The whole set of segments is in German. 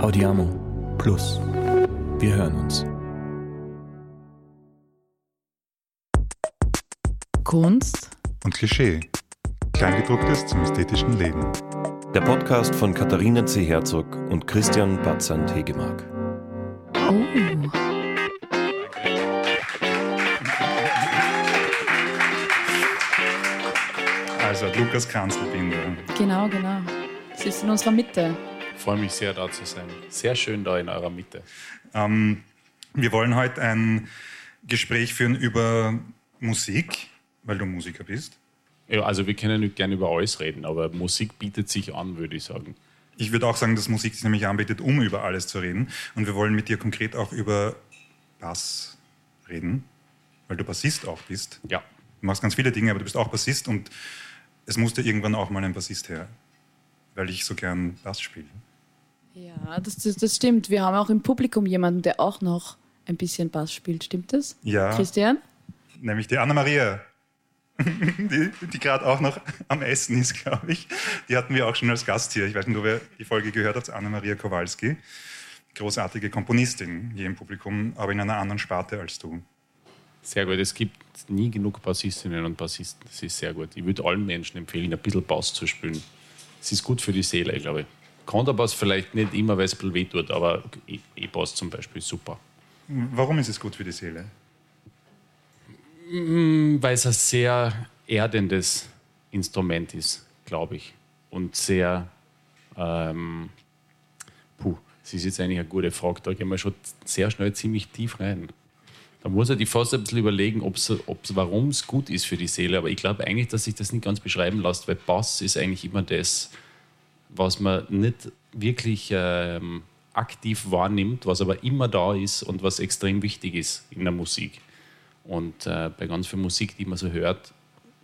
Audiamo Plus. Wir hören uns. Kunst und Klischee. Kleingedrucktes zum ästhetischen Leben. Der Podcast von Katharina C. Herzog und Christian Batzand Hegemark. Oh. Also Lukas Kanzelbinder. Genau, genau. Sie ist in unserer Mitte. Ich freue mich sehr, da zu sein. Sehr schön da in eurer Mitte. Ähm, wir wollen heute ein Gespräch führen über Musik, weil du Musiker bist. Ja, also wir können nicht gerne über alles reden, aber Musik bietet sich an, würde ich sagen. Ich würde auch sagen, dass Musik sich nämlich anbietet, um über alles zu reden. Und wir wollen mit dir konkret auch über Bass reden, weil du Bassist auch bist. Ja. Du machst ganz viele Dinge, aber du bist auch Bassist und es musste irgendwann auch mal ein Bassist her, weil ich so gern Bass spiele. Ja, das, das, das stimmt. Wir haben auch im Publikum jemanden, der auch noch ein bisschen Bass spielt. Stimmt das? Ja. Christian? Nämlich die Anna-Maria, die, die gerade auch noch am Essen ist, glaube ich. Die hatten wir auch schon als Gast hier. Ich weiß nicht, ob ihr die Folge gehört habt, Anna-Maria Kowalski. Großartige Komponistin hier im Publikum, aber in einer anderen Sparte als du. Sehr gut. Es gibt nie genug Bassistinnen und Bassisten. Das ist sehr gut. Ich würde allen Menschen empfehlen, ein bisschen Bass zu spielen. Es ist gut für die Seele, glaube ich. Kontrabass vielleicht nicht immer, weil es ein bisschen wehtut, aber E-Bass zum Beispiel ist super. Warum ist es gut für die Seele? Mm, weil es ein sehr erdendes Instrument ist, glaube ich. Und sehr, ähm, puh, das ist jetzt eigentlich eine gute Frage. Da gehen wir schon sehr schnell ziemlich tief rein. Da muss er die fast ein bisschen überlegen, ob's, ob's, warum es gut ist für die Seele. Aber ich glaube eigentlich, dass sich das nicht ganz beschreiben lässt, weil Bass ist eigentlich immer das, was man nicht wirklich ähm, aktiv wahrnimmt, was aber immer da ist und was extrem wichtig ist in der Musik. Und äh, bei ganz viel Musik, die man so hört,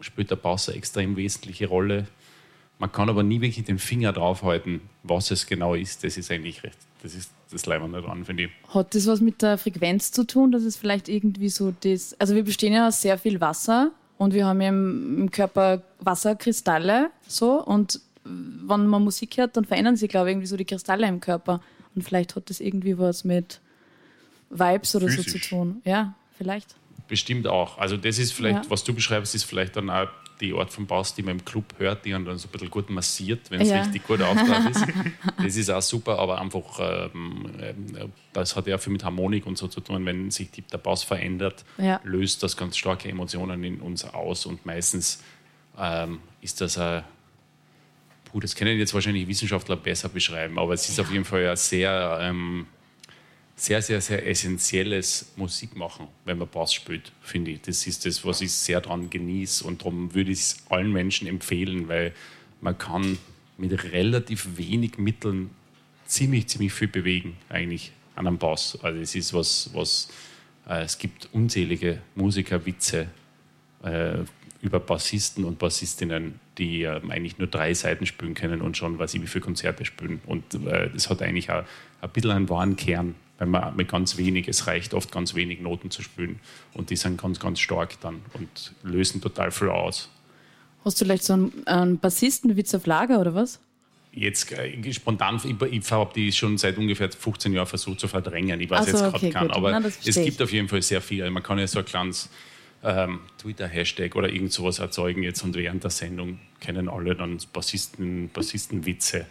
spielt der Bass eine extrem wesentliche Rolle. Man kann aber nie wirklich den Finger draufhalten, was es genau ist. Das ist eigentlich recht, das ist das Leibende dran, finde ich. Hat das was mit der Frequenz zu tun, dass es vielleicht irgendwie so das, also wir bestehen ja aus sehr viel Wasser und wir haben ja im Körper Wasserkristalle so und wenn man Musik hört, dann verändern sich, glaube ich, irgendwie so die Kristalle im Körper. Und vielleicht hat das irgendwie was mit Vibes oder Physisch. so zu tun. Ja, vielleicht. Bestimmt auch. Also das ist vielleicht, ja. was du beschreibst, ist vielleicht dann auch die Art von Bass, die man im Club hört, die dann so ein bisschen gut massiert, wenn es ja. richtig gut aufgebaut ist. Das ist auch super, aber einfach, ähm, ähm, das hat ja viel mit Harmonik und so zu tun. Wenn sich der Bass verändert, ja. löst das ganz starke Emotionen in uns aus und meistens ähm, ist das ein Puh, das können jetzt wahrscheinlich Wissenschaftler besser beschreiben, aber es ist auf jeden Fall ein sehr, ähm, sehr, sehr, sehr essentielles Musikmachen, wenn man Bass spielt, finde ich. Das ist das, was ich sehr daran genieße und darum würde ich es allen Menschen empfehlen, weil man kann mit relativ wenig Mitteln ziemlich, ziemlich viel bewegen, eigentlich an einem Bass. Also es ist was, was äh, es gibt unzählige Musikerwitze äh, über Bassisten und Bassistinnen, die äh, eigentlich nur drei Seiten spielen können und schon weiß ich, wie viele Konzerte spielen. Und äh, das hat eigentlich auch ein bisschen einen wahren Kern, weil man mit ganz wenig, es reicht oft ganz wenig Noten zu spielen und die sind ganz, ganz stark dann und lösen total viel aus. Hast du vielleicht so einen, einen Bassistenwitz auf Lager oder was? Jetzt äh, spontan, ich, ich habe die schon seit ungefähr 15 Jahren versucht zu verdrängen. Ich weiß so, jetzt gerade okay, keinen, aber Na, es gibt auf jeden Fall sehr viel. Man kann ja so ein kleines ähm, Twitter-Hashtag oder irgend sowas erzeugen jetzt und während der Sendung kennen alle dann Bassisten, Bassistenwitze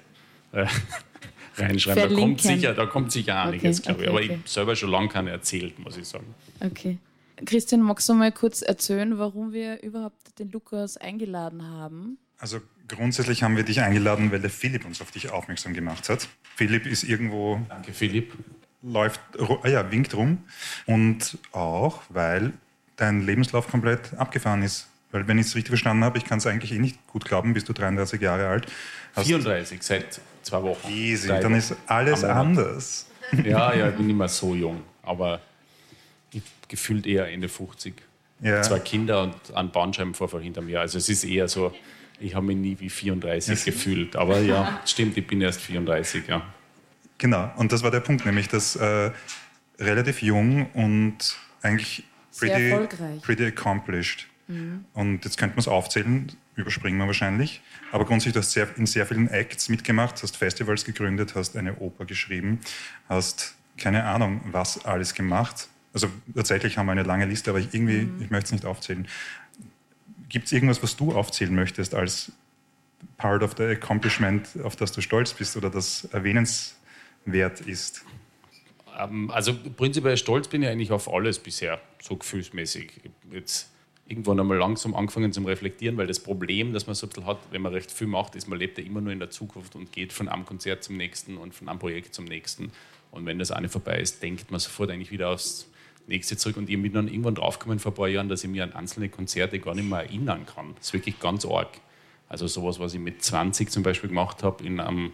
äh, reinschreiben. Da kommt sicher, da kommt sicher einiges, okay, glaube ich. Okay, Aber ich selber schon lange keine erzählt, muss ich sagen. Okay. Christian, magst du mal kurz erzählen, warum wir überhaupt den Lukas eingeladen haben? Also grundsätzlich haben wir dich eingeladen, weil der Philipp uns auf dich aufmerksam gemacht hat. Philipp ist irgendwo. Danke, Philipp. Läuft, ah ja, winkt rum. Und auch, weil dein Lebenslauf komplett abgefahren ist. Weil wenn ich es richtig verstanden habe, ich kann es eigentlich eh nicht gut glauben, bist du 33 Jahre alt. 34 seit zwei Wochen. Easy, dann Wochen. ist alles anders. Ja, ja, ich bin nicht mehr so jung, aber gefühlt eher Ende 50. Ja. Zwei Kinder und ein Bandscheibenvorfall hinter mir. Also es ist eher so, ich habe mich nie wie 34 ja. gefühlt. Aber ja, stimmt, ich bin erst 34, ja. Genau, und das war der Punkt, nämlich dass äh, relativ jung und eigentlich pretty, pretty accomplished Mhm. Und jetzt könnte man es aufzählen, überspringen wir wahrscheinlich. Aber grundsätzlich, du hast sehr, in sehr vielen Acts mitgemacht, hast Festivals gegründet, hast eine Oper geschrieben, hast keine Ahnung, was alles gemacht. Also tatsächlich haben wir eine lange Liste, aber ich irgendwie, mhm. ich möchte es nicht aufzählen. Gibt es irgendwas, was du aufzählen möchtest als part of the accomplishment, auf das du stolz bist oder das erwähnenswert ist? Ähm, also prinzipiell stolz bin ich eigentlich auf alles bisher, so gefühlsmäßig. Jetzt irgendwann einmal langsam angefangen zum Reflektieren, weil das Problem, das man so ein bisschen hat, wenn man recht viel macht, ist, man lebt ja immer nur in der Zukunft und geht von einem Konzert zum nächsten und von einem Projekt zum nächsten. Und wenn das eine vorbei ist, denkt man sofort eigentlich wieder aufs nächste zurück. Und ich bin dann irgendwann draufgekommen vor ein paar Jahren, dass ich mir an einzelne Konzerte gar nicht mehr erinnern kann. Das ist wirklich ganz arg. Also sowas, was ich mit 20 zum Beispiel gemacht habe, in einem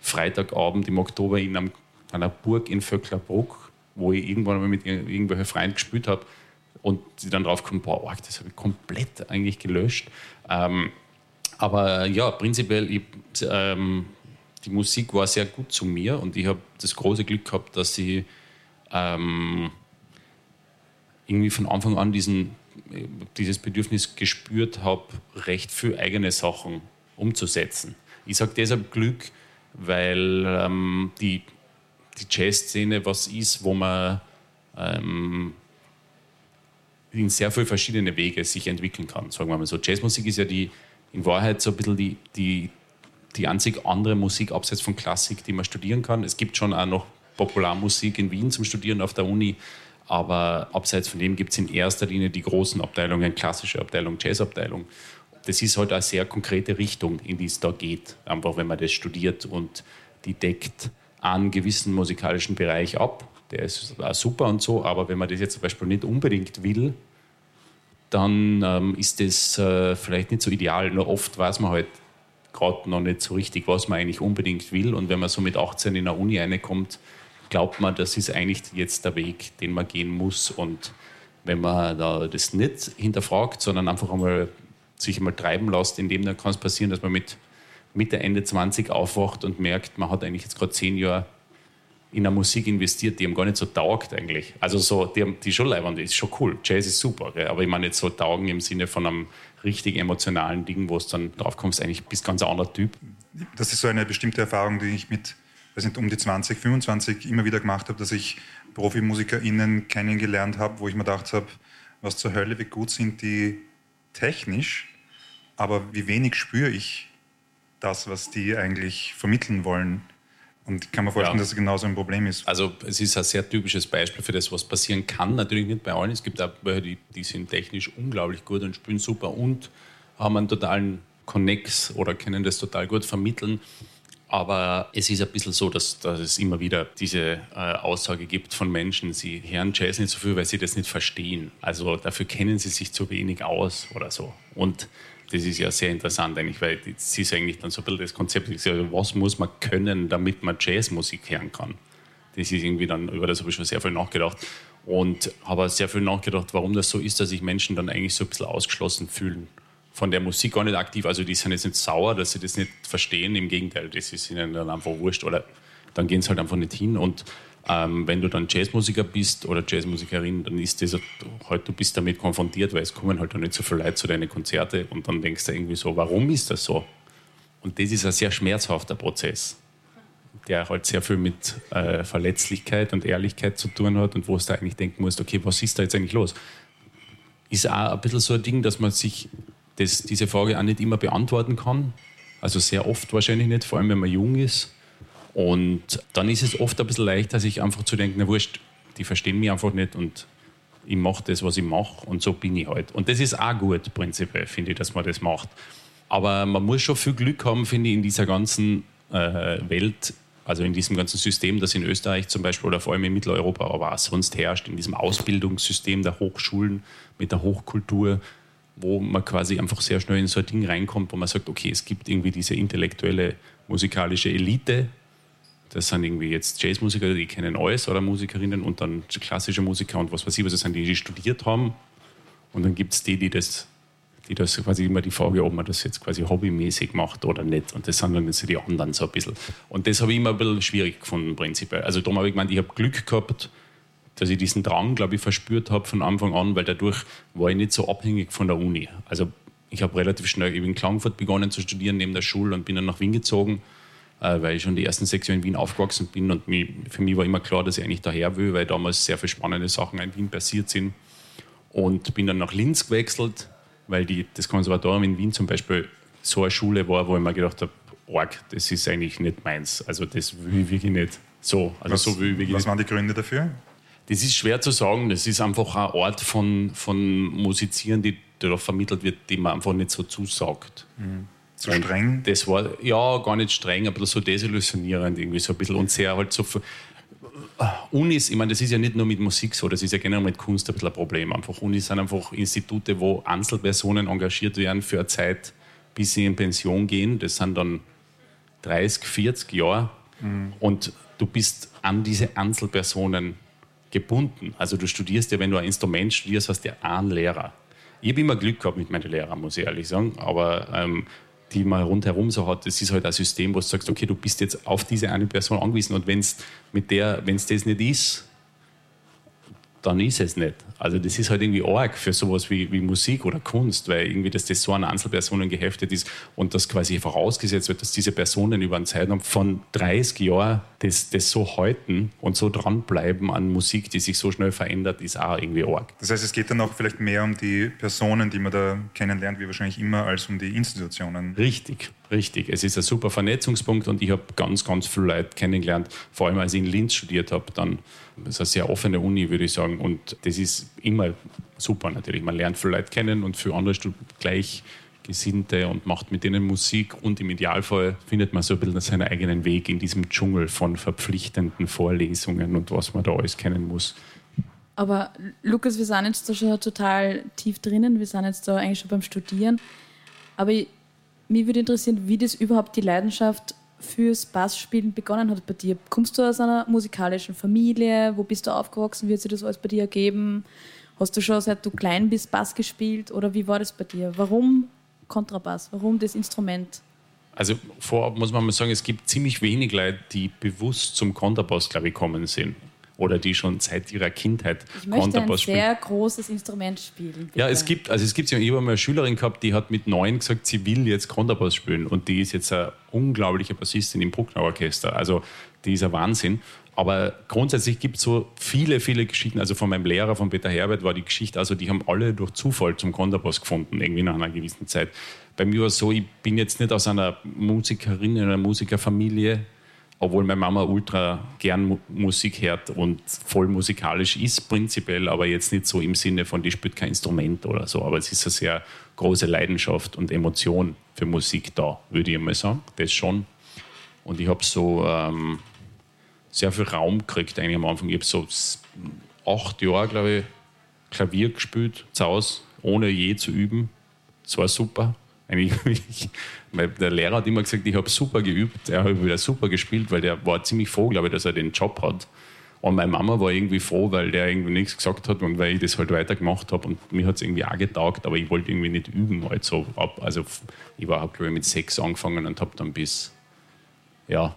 Freitagabend im Oktober in einem, einer Burg in Vöcklerbruck, wo ich irgendwann mal mit irgendwelchen Freunden gespielt habe und die dann drauf kommen, boah, das habe ich komplett eigentlich gelöscht. Ähm, aber ja, prinzipiell, ich, ähm, die Musik war sehr gut zu mir und ich habe das große Glück gehabt, dass ich ähm, irgendwie von Anfang an diesen, dieses Bedürfnis gespürt habe, recht viel eigene Sachen umzusetzen. Ich sage deshalb Glück, weil ähm, die, die Jazzszene was ist, wo man ähm, in sehr viele verschiedene Wege sich entwickeln kann, sagen wir mal so. Jazzmusik ist ja die, in Wahrheit so ein bisschen die, die, die einzig andere Musik abseits von Klassik, die man studieren kann. Es gibt schon auch noch Popularmusik in Wien zum Studieren auf der Uni, aber abseits von dem gibt es in erster Linie die großen Abteilungen, klassische Abteilung, Jazzabteilung. Das ist halt eine sehr konkrete Richtung, in die es da geht, einfach wenn man das studiert und die deckt einen gewissen musikalischen Bereich ab. Der ist super und so, aber wenn man das jetzt zum Beispiel nicht unbedingt will, dann ähm, ist das äh, vielleicht nicht so ideal. Nur oft weiß man halt gerade noch nicht so richtig, was man eigentlich unbedingt will. Und wenn man so mit 18 in eine Uni reinkommt, glaubt man, das ist eigentlich jetzt der Weg, den man gehen muss. Und wenn man da das nicht hinterfragt, sondern einfach einmal sich einmal treiben lässt, in dem dann kann es passieren, dass man mit Mitte, Ende 20 aufwacht und merkt, man hat eigentlich jetzt gerade zehn Jahre in eine Musik investiert, die ihm gar nicht so taugt eigentlich. Also so, die, die schon leibend ist schon cool. Jazz ist super, gell? aber ich meine nicht so taugen im Sinne von einem richtig emotionalen Ding, wo es dann drauf kommst, eigentlich bist ganz ein anderer Typ. Das ist so eine bestimmte Erfahrung, die ich mit weiß nicht, um die 20, 25 immer wieder gemacht habe, dass ich ProfimusikerInnen kennengelernt habe, wo ich mir gedacht habe, was zur Hölle, wie gut sind die technisch, aber wie wenig spüre ich das, was die eigentlich vermitteln wollen. Und ich kann mir vorstellen, ja. dass es genauso ein Problem ist. Also es ist ein sehr typisches Beispiel für das, was passieren kann. Natürlich nicht bei allen. Es gibt auch welche, die, die sind technisch unglaublich gut und spielen super und haben einen totalen Connex oder können das total gut vermitteln. Aber es ist ein bisschen so, dass, dass es immer wieder diese äh, Aussage gibt von Menschen, sie hören Jazz nicht so viel, weil sie das nicht verstehen. Also dafür kennen sie sich zu wenig aus oder so. Und das ist ja sehr interessant eigentlich, weil das ist eigentlich dann so ein bisschen das Konzept, also was muss man können, damit man Jazzmusik hören kann. Das ist irgendwie dann, über das habe ich schon sehr viel nachgedacht und habe sehr viel nachgedacht, warum das so ist, dass sich Menschen dann eigentlich so ein bisschen ausgeschlossen fühlen von der Musik gar nicht aktiv. Also die sind jetzt nicht sauer, dass sie das nicht verstehen. Im Gegenteil, das ist ihnen dann einfach wurscht. Oder dann gehen sie halt einfach nicht hin. Und ähm, wenn du dann Jazzmusiker bist oder Jazzmusikerin, dann ist das halt, du bist damit konfrontiert, weil es kommen halt auch nicht so viele Leute zu deinen Konzerte und dann denkst du irgendwie so, warum ist das so? Und das ist ein sehr schmerzhafter Prozess, der halt sehr viel mit äh, Verletzlichkeit und Ehrlichkeit zu tun hat und wo du eigentlich denken musst, okay, was ist da jetzt eigentlich los? Ist auch ein bisschen so ein Ding, dass man sich das, diese Frage auch nicht immer beantworten kann. Also sehr oft wahrscheinlich nicht, vor allem wenn man jung ist. Und dann ist es oft ein bisschen leichter, sich einfach zu denken, na wurscht, die verstehen mich einfach nicht und ich mache das, was ich mache und so bin ich halt. Und das ist auch gut, prinzipiell, finde ich, dass man das macht. Aber man muss schon viel Glück haben, finde ich, in dieser ganzen äh, Welt, also in diesem ganzen System, das in Österreich zum Beispiel oder vor allem in Mitteleuropa, aber auch sonst herrscht, in diesem Ausbildungssystem der Hochschulen mit der Hochkultur, wo man quasi einfach sehr schnell in so ein Ding reinkommt, wo man sagt, okay, es gibt irgendwie diese intellektuelle musikalische Elite. Das sind irgendwie jetzt Jazzmusiker, die kennen alles oder Musikerinnen und dann klassische Musiker und was weiß ich, was das sind, die, die studiert haben. Und dann gibt es die, die das, die das quasi immer die Frage, ob man das jetzt quasi hobbymäßig macht oder nicht. Und das sind dann so die anderen so ein bisschen. Und das habe ich immer ein bisschen schwierig gefunden, prinzipiell. Also darum habe ich gemeint, ich habe Glück gehabt, dass ich diesen Drang, glaube ich, verspürt habe von Anfang an, weil dadurch war ich nicht so abhängig von der Uni. Also ich habe relativ schnell in Klagenfurt begonnen zu studieren neben der Schule und bin dann nach Wien gezogen, weil ich schon die ersten sechs Jahre in Wien aufgewachsen bin und für mich war immer klar, dass ich eigentlich daher will, weil damals sehr viele spannende Sachen in Wien passiert sind. Und bin dann nach Linz gewechselt, weil die, das Konservatorium in Wien zum Beispiel so eine Schule war, wo ich mir gedacht habe, Org, das ist eigentlich nicht meins. Also das will ich wirklich nicht so. Also was, so will ich wirklich was waren die Gründe dafür? Das ist schwer zu sagen. Das ist einfach ein Ort von, von Musizieren, die da vermittelt wird, die man einfach nicht so zusagt. Mhm. Zu streng? Das war ja gar nicht streng, aber so desillusionierend irgendwie so ein bisschen und sehr halt so. Unis, ich meine, das ist ja nicht nur mit Musik so, das ist ja generell mit Kunst ein bisschen ein Problem. Einfach Unis sind einfach Institute, wo Einzelpersonen engagiert werden für eine Zeit, bis sie in Pension gehen. Das sind dann 30, 40 Jahre. Mhm. Und du bist an diese Einzelpersonen gebunden. Also du studierst ja, wenn du ein Instrument studierst, hast du ja einen Lehrer. Ich habe immer Glück gehabt mit meinen Lehrern, muss ich ehrlich sagen. Aber ähm, die man rundherum so hat, das ist halt ein System, wo du sagst, okay, du bist jetzt auf diese eine Person angewiesen und wenn es mit der, wenn es das nicht ist, dann ist es nicht. Also das ist halt irgendwie arg für sowas wie, wie Musik oder Kunst, weil irgendwie dass das so an Einzelpersonen geheftet ist und das quasi vorausgesetzt wird, dass diese Personen über einen Zeitraum von 30 Jahren das, das so halten und so dranbleiben an Musik, die sich so schnell verändert, ist auch irgendwie arg. Das heißt, es geht dann auch vielleicht mehr um die Personen, die man da kennenlernt, wie wahrscheinlich immer, als um die Institutionen. Richtig. Richtig, es ist ein super Vernetzungspunkt und ich habe ganz, ganz viele Leute kennengelernt, vor allem als ich in Linz studiert habe, dann das ist eine sehr offene Uni, würde ich sagen und das ist immer super natürlich. Man lernt viele Leute kennen und für andere Gleichgesinnte und macht mit denen Musik und im Idealfall findet man so ein bisschen seinen eigenen Weg in diesem Dschungel von verpflichtenden Vorlesungen und was man da alles kennen muss. Aber Lukas, wir sind jetzt da schon total tief drinnen, wir sind jetzt da eigentlich schon beim Studieren. Aber ich, mich würde interessieren, wie das überhaupt die Leidenschaft fürs Bassspielen begonnen hat bei dir. Kommst du aus einer musikalischen Familie? Wo bist du aufgewachsen? Wie hat sich das alles bei dir ergeben? Hast du schon seit du klein bist Bass gespielt oder wie war das bei dir? Warum Kontrabass? Warum das Instrument? Also vorab muss man mal sagen, es gibt ziemlich wenig Leute, die bewusst zum Kontrabass, glaube ich, kommen sind oder die schon seit ihrer Kindheit ich möchte ein sehr großes Instrument spielen. Bitte. Ja, es gibt, also es gibt ja, ich habe mal eine Schülerin gehabt, die hat mit neun gesagt, sie will jetzt Kontrabass spielen und die ist jetzt eine unglaubliche Bassistin im Bruckner Orchester. Also die ist ein Wahnsinn. Aber grundsätzlich gibt es so viele, viele Geschichten. Also von meinem Lehrer, von Peter Herbert, war die Geschichte, also die haben alle durch Zufall zum Kontrabass gefunden, irgendwie nach einer gewissen Zeit. Bei mir war es so, ich bin jetzt nicht aus einer Musikerin, einer Musikerfamilie obwohl meine Mama ultra gern Musik hört und voll musikalisch ist prinzipiell, aber jetzt nicht so im Sinne von, die spielt kein Instrument oder so, aber es ist eine sehr große Leidenschaft und Emotion für Musik da, würde ich mal sagen, das schon. Und ich habe so ähm, sehr viel Raum gekriegt eigentlich am Anfang. Ich habe so acht Jahre, glaube ich, Klavier gespielt, zu Hause, ohne je zu üben. Das war super. Eigentlich, der Lehrer hat immer gesagt, ich habe super geübt, er hat wieder super gespielt, weil der war ziemlich froh, glaube ich, dass er den Job hat. Und meine Mama war irgendwie froh, weil der irgendwie nichts gesagt hat und weil ich das halt weiter gemacht habe. Und mir hat es irgendwie auch getaugt, aber ich wollte irgendwie nicht üben. Halt so ab. Also ich war, glaube ich, mit sechs angefangen und habe dann bis, ja,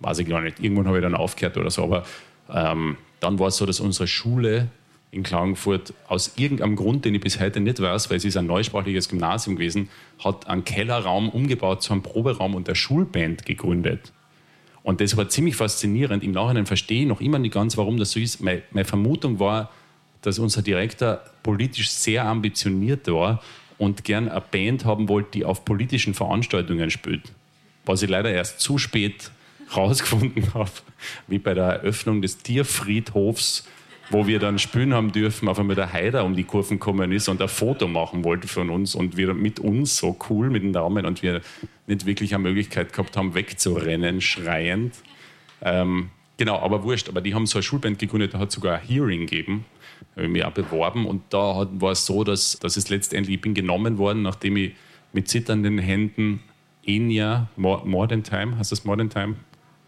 weiß ich gar nicht, irgendwann habe ich dann aufgehört oder so. Aber ähm, dann war es so, dass unsere Schule in Klagenfurt aus irgendeinem Grund, den ich bis heute nicht weiß, weil es ist ein neusprachliches Gymnasium gewesen, hat einen Kellerraum umgebaut zu einem Proberaum und der Schulband gegründet. Und das war ziemlich faszinierend. Im Nachhinein verstehe ich noch immer nicht ganz, warum das so ist. Meine, Vermutung war, dass unser Direktor politisch sehr ambitioniert war und gern eine Band haben wollte, die auf politischen Veranstaltungen spielt. Was ich leider erst zu spät herausgefunden habe, wie bei der Eröffnung des Tierfriedhofs wo wir dann spielen haben dürfen, auf einmal der Heider um die Kurven gekommen ist und ein Foto machen wollte von uns und wir mit uns so cool mit den Daumen und wir nicht wirklich eine Möglichkeit gehabt haben, wegzurennen, schreiend. Ähm, genau, aber wurscht. Aber die haben so eine Schulband gegründet, da hat sogar ein Hearing gegeben, habe ich mich auch beworben und da hat, war es so, dass, dass es letztendlich, ich bin genommen worden, nachdem ich mit zitternden Händen Enya, More, More Than Time, heißt das More Than Time?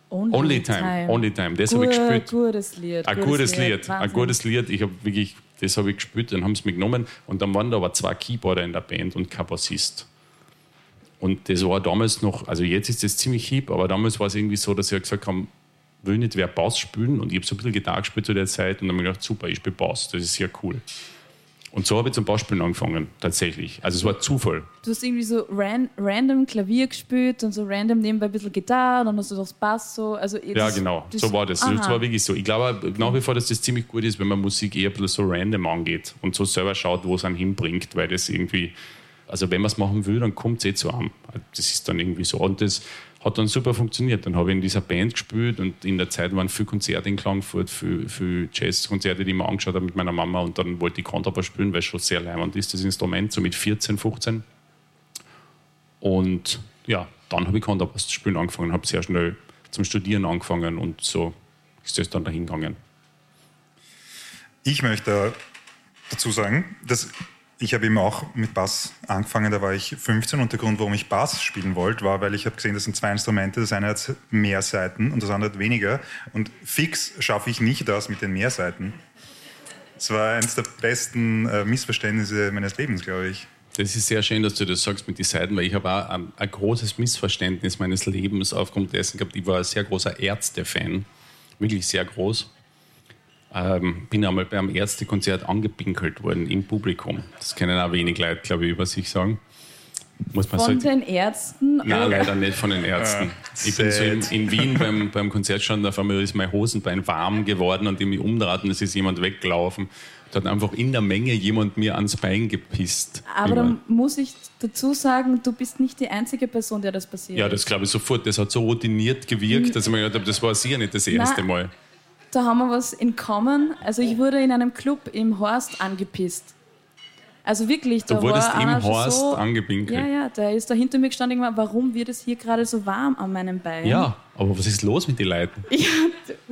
Only, Only time. time. Only Time. Das habe ich gespielt. Gutes Lied. Ein gutes Lied. Ein gutes Lied. Ich habe wirklich, das habe ich gespielt, dann haben sie mich genommen und dann waren da aber zwei Keyboarder in der Band und kein Bassist. Und das war damals noch, also jetzt ist das ziemlich hip, aber damals war es irgendwie so, dass sie gesagt haben, will nicht wer Bass spielen und ich habe so ein bisschen Gitarre gespielt zu der Zeit und dann habe ich gedacht, super, ich spiele Bass, das ist sehr cool. Und so habe ich zum Bassspielen angefangen, tatsächlich. Also es war Zufall. Du hast irgendwie so ran, random Klavier gespielt und so random nebenbei ein bisschen Gitarre, dann hast du das Bass so. Also ja, genau, so war das. Aha. Das war wirklich so. Ich glaube nach wie vor, dass das ziemlich gut ist, wenn man Musik eher ein bisschen so random angeht und so selber schaut, wo es einen hinbringt, weil das irgendwie, also wenn man es machen will, dann kommt es eh zu einem. Das ist dann irgendwie so. Und das hat dann super funktioniert. Dann habe ich in dieser Band gespielt und in der Zeit waren viele Konzerte in Klagenfurt, viele, viele Jazzkonzerte, die ich mir angeschaut habe mit meiner Mama und dann wollte ich Kontrabass spielen, weil es schon sehr leimend ist, das Instrument, so mit 14, 15. Und ja, dann habe ich Kontrabass zu spielen angefangen, habe sehr schnell zum Studieren angefangen und so ist das dann dahin gegangen. Ich möchte dazu sagen, dass ich habe eben auch mit Bass angefangen, da war ich 15 und der Grund, warum ich Bass spielen wollte, war, weil ich habe gesehen, das sind zwei Instrumente, das eine hat mehr Seiten und das andere hat weniger und fix schaffe ich nicht das mit den mehr Seiten. Das war eines der besten äh, Missverständnisse meines Lebens, glaube ich. Das ist sehr schön, dass du das sagst mit den Seiten, weil ich habe auch ein, ein großes Missverständnis meines Lebens aufgrund dessen gehabt. Ich war ein sehr großer Ärzte-Fan, wirklich sehr groß ähm, bin einmal beim Ärztekonzert angepinkelt worden im Publikum. Das können auch wenig Leute, glaube ich, über sich sagen. Muss man von so den Ärzten? Nein, leider nicht von den Ärzten. Ich bin so in, in Wien beim, beim Konzert schon, auf einmal ist mein Hosenbein warm geworden und ich mich umdraht und es ist jemand weggelaufen. Da hat einfach in der Menge jemand mir ans Bein gepisst. Aber immer. dann muss ich dazu sagen, du bist nicht die einzige Person, der das passiert. Ja, das glaube ich sofort. Das hat so routiniert gewirkt, dass ich mir gedacht habe, das war sicher nicht das erste Nein, Mal da haben wir was in common. Also ich wurde in einem Club im Horst angepisst. Also wirklich, da du wurdest war im Horst so, angepinkelt. Ja, ja, der ist da hinter mir gestanden und warum wird es hier gerade so warm an meinem Bein? Ja, aber was ist los mit den Leuten? Ja.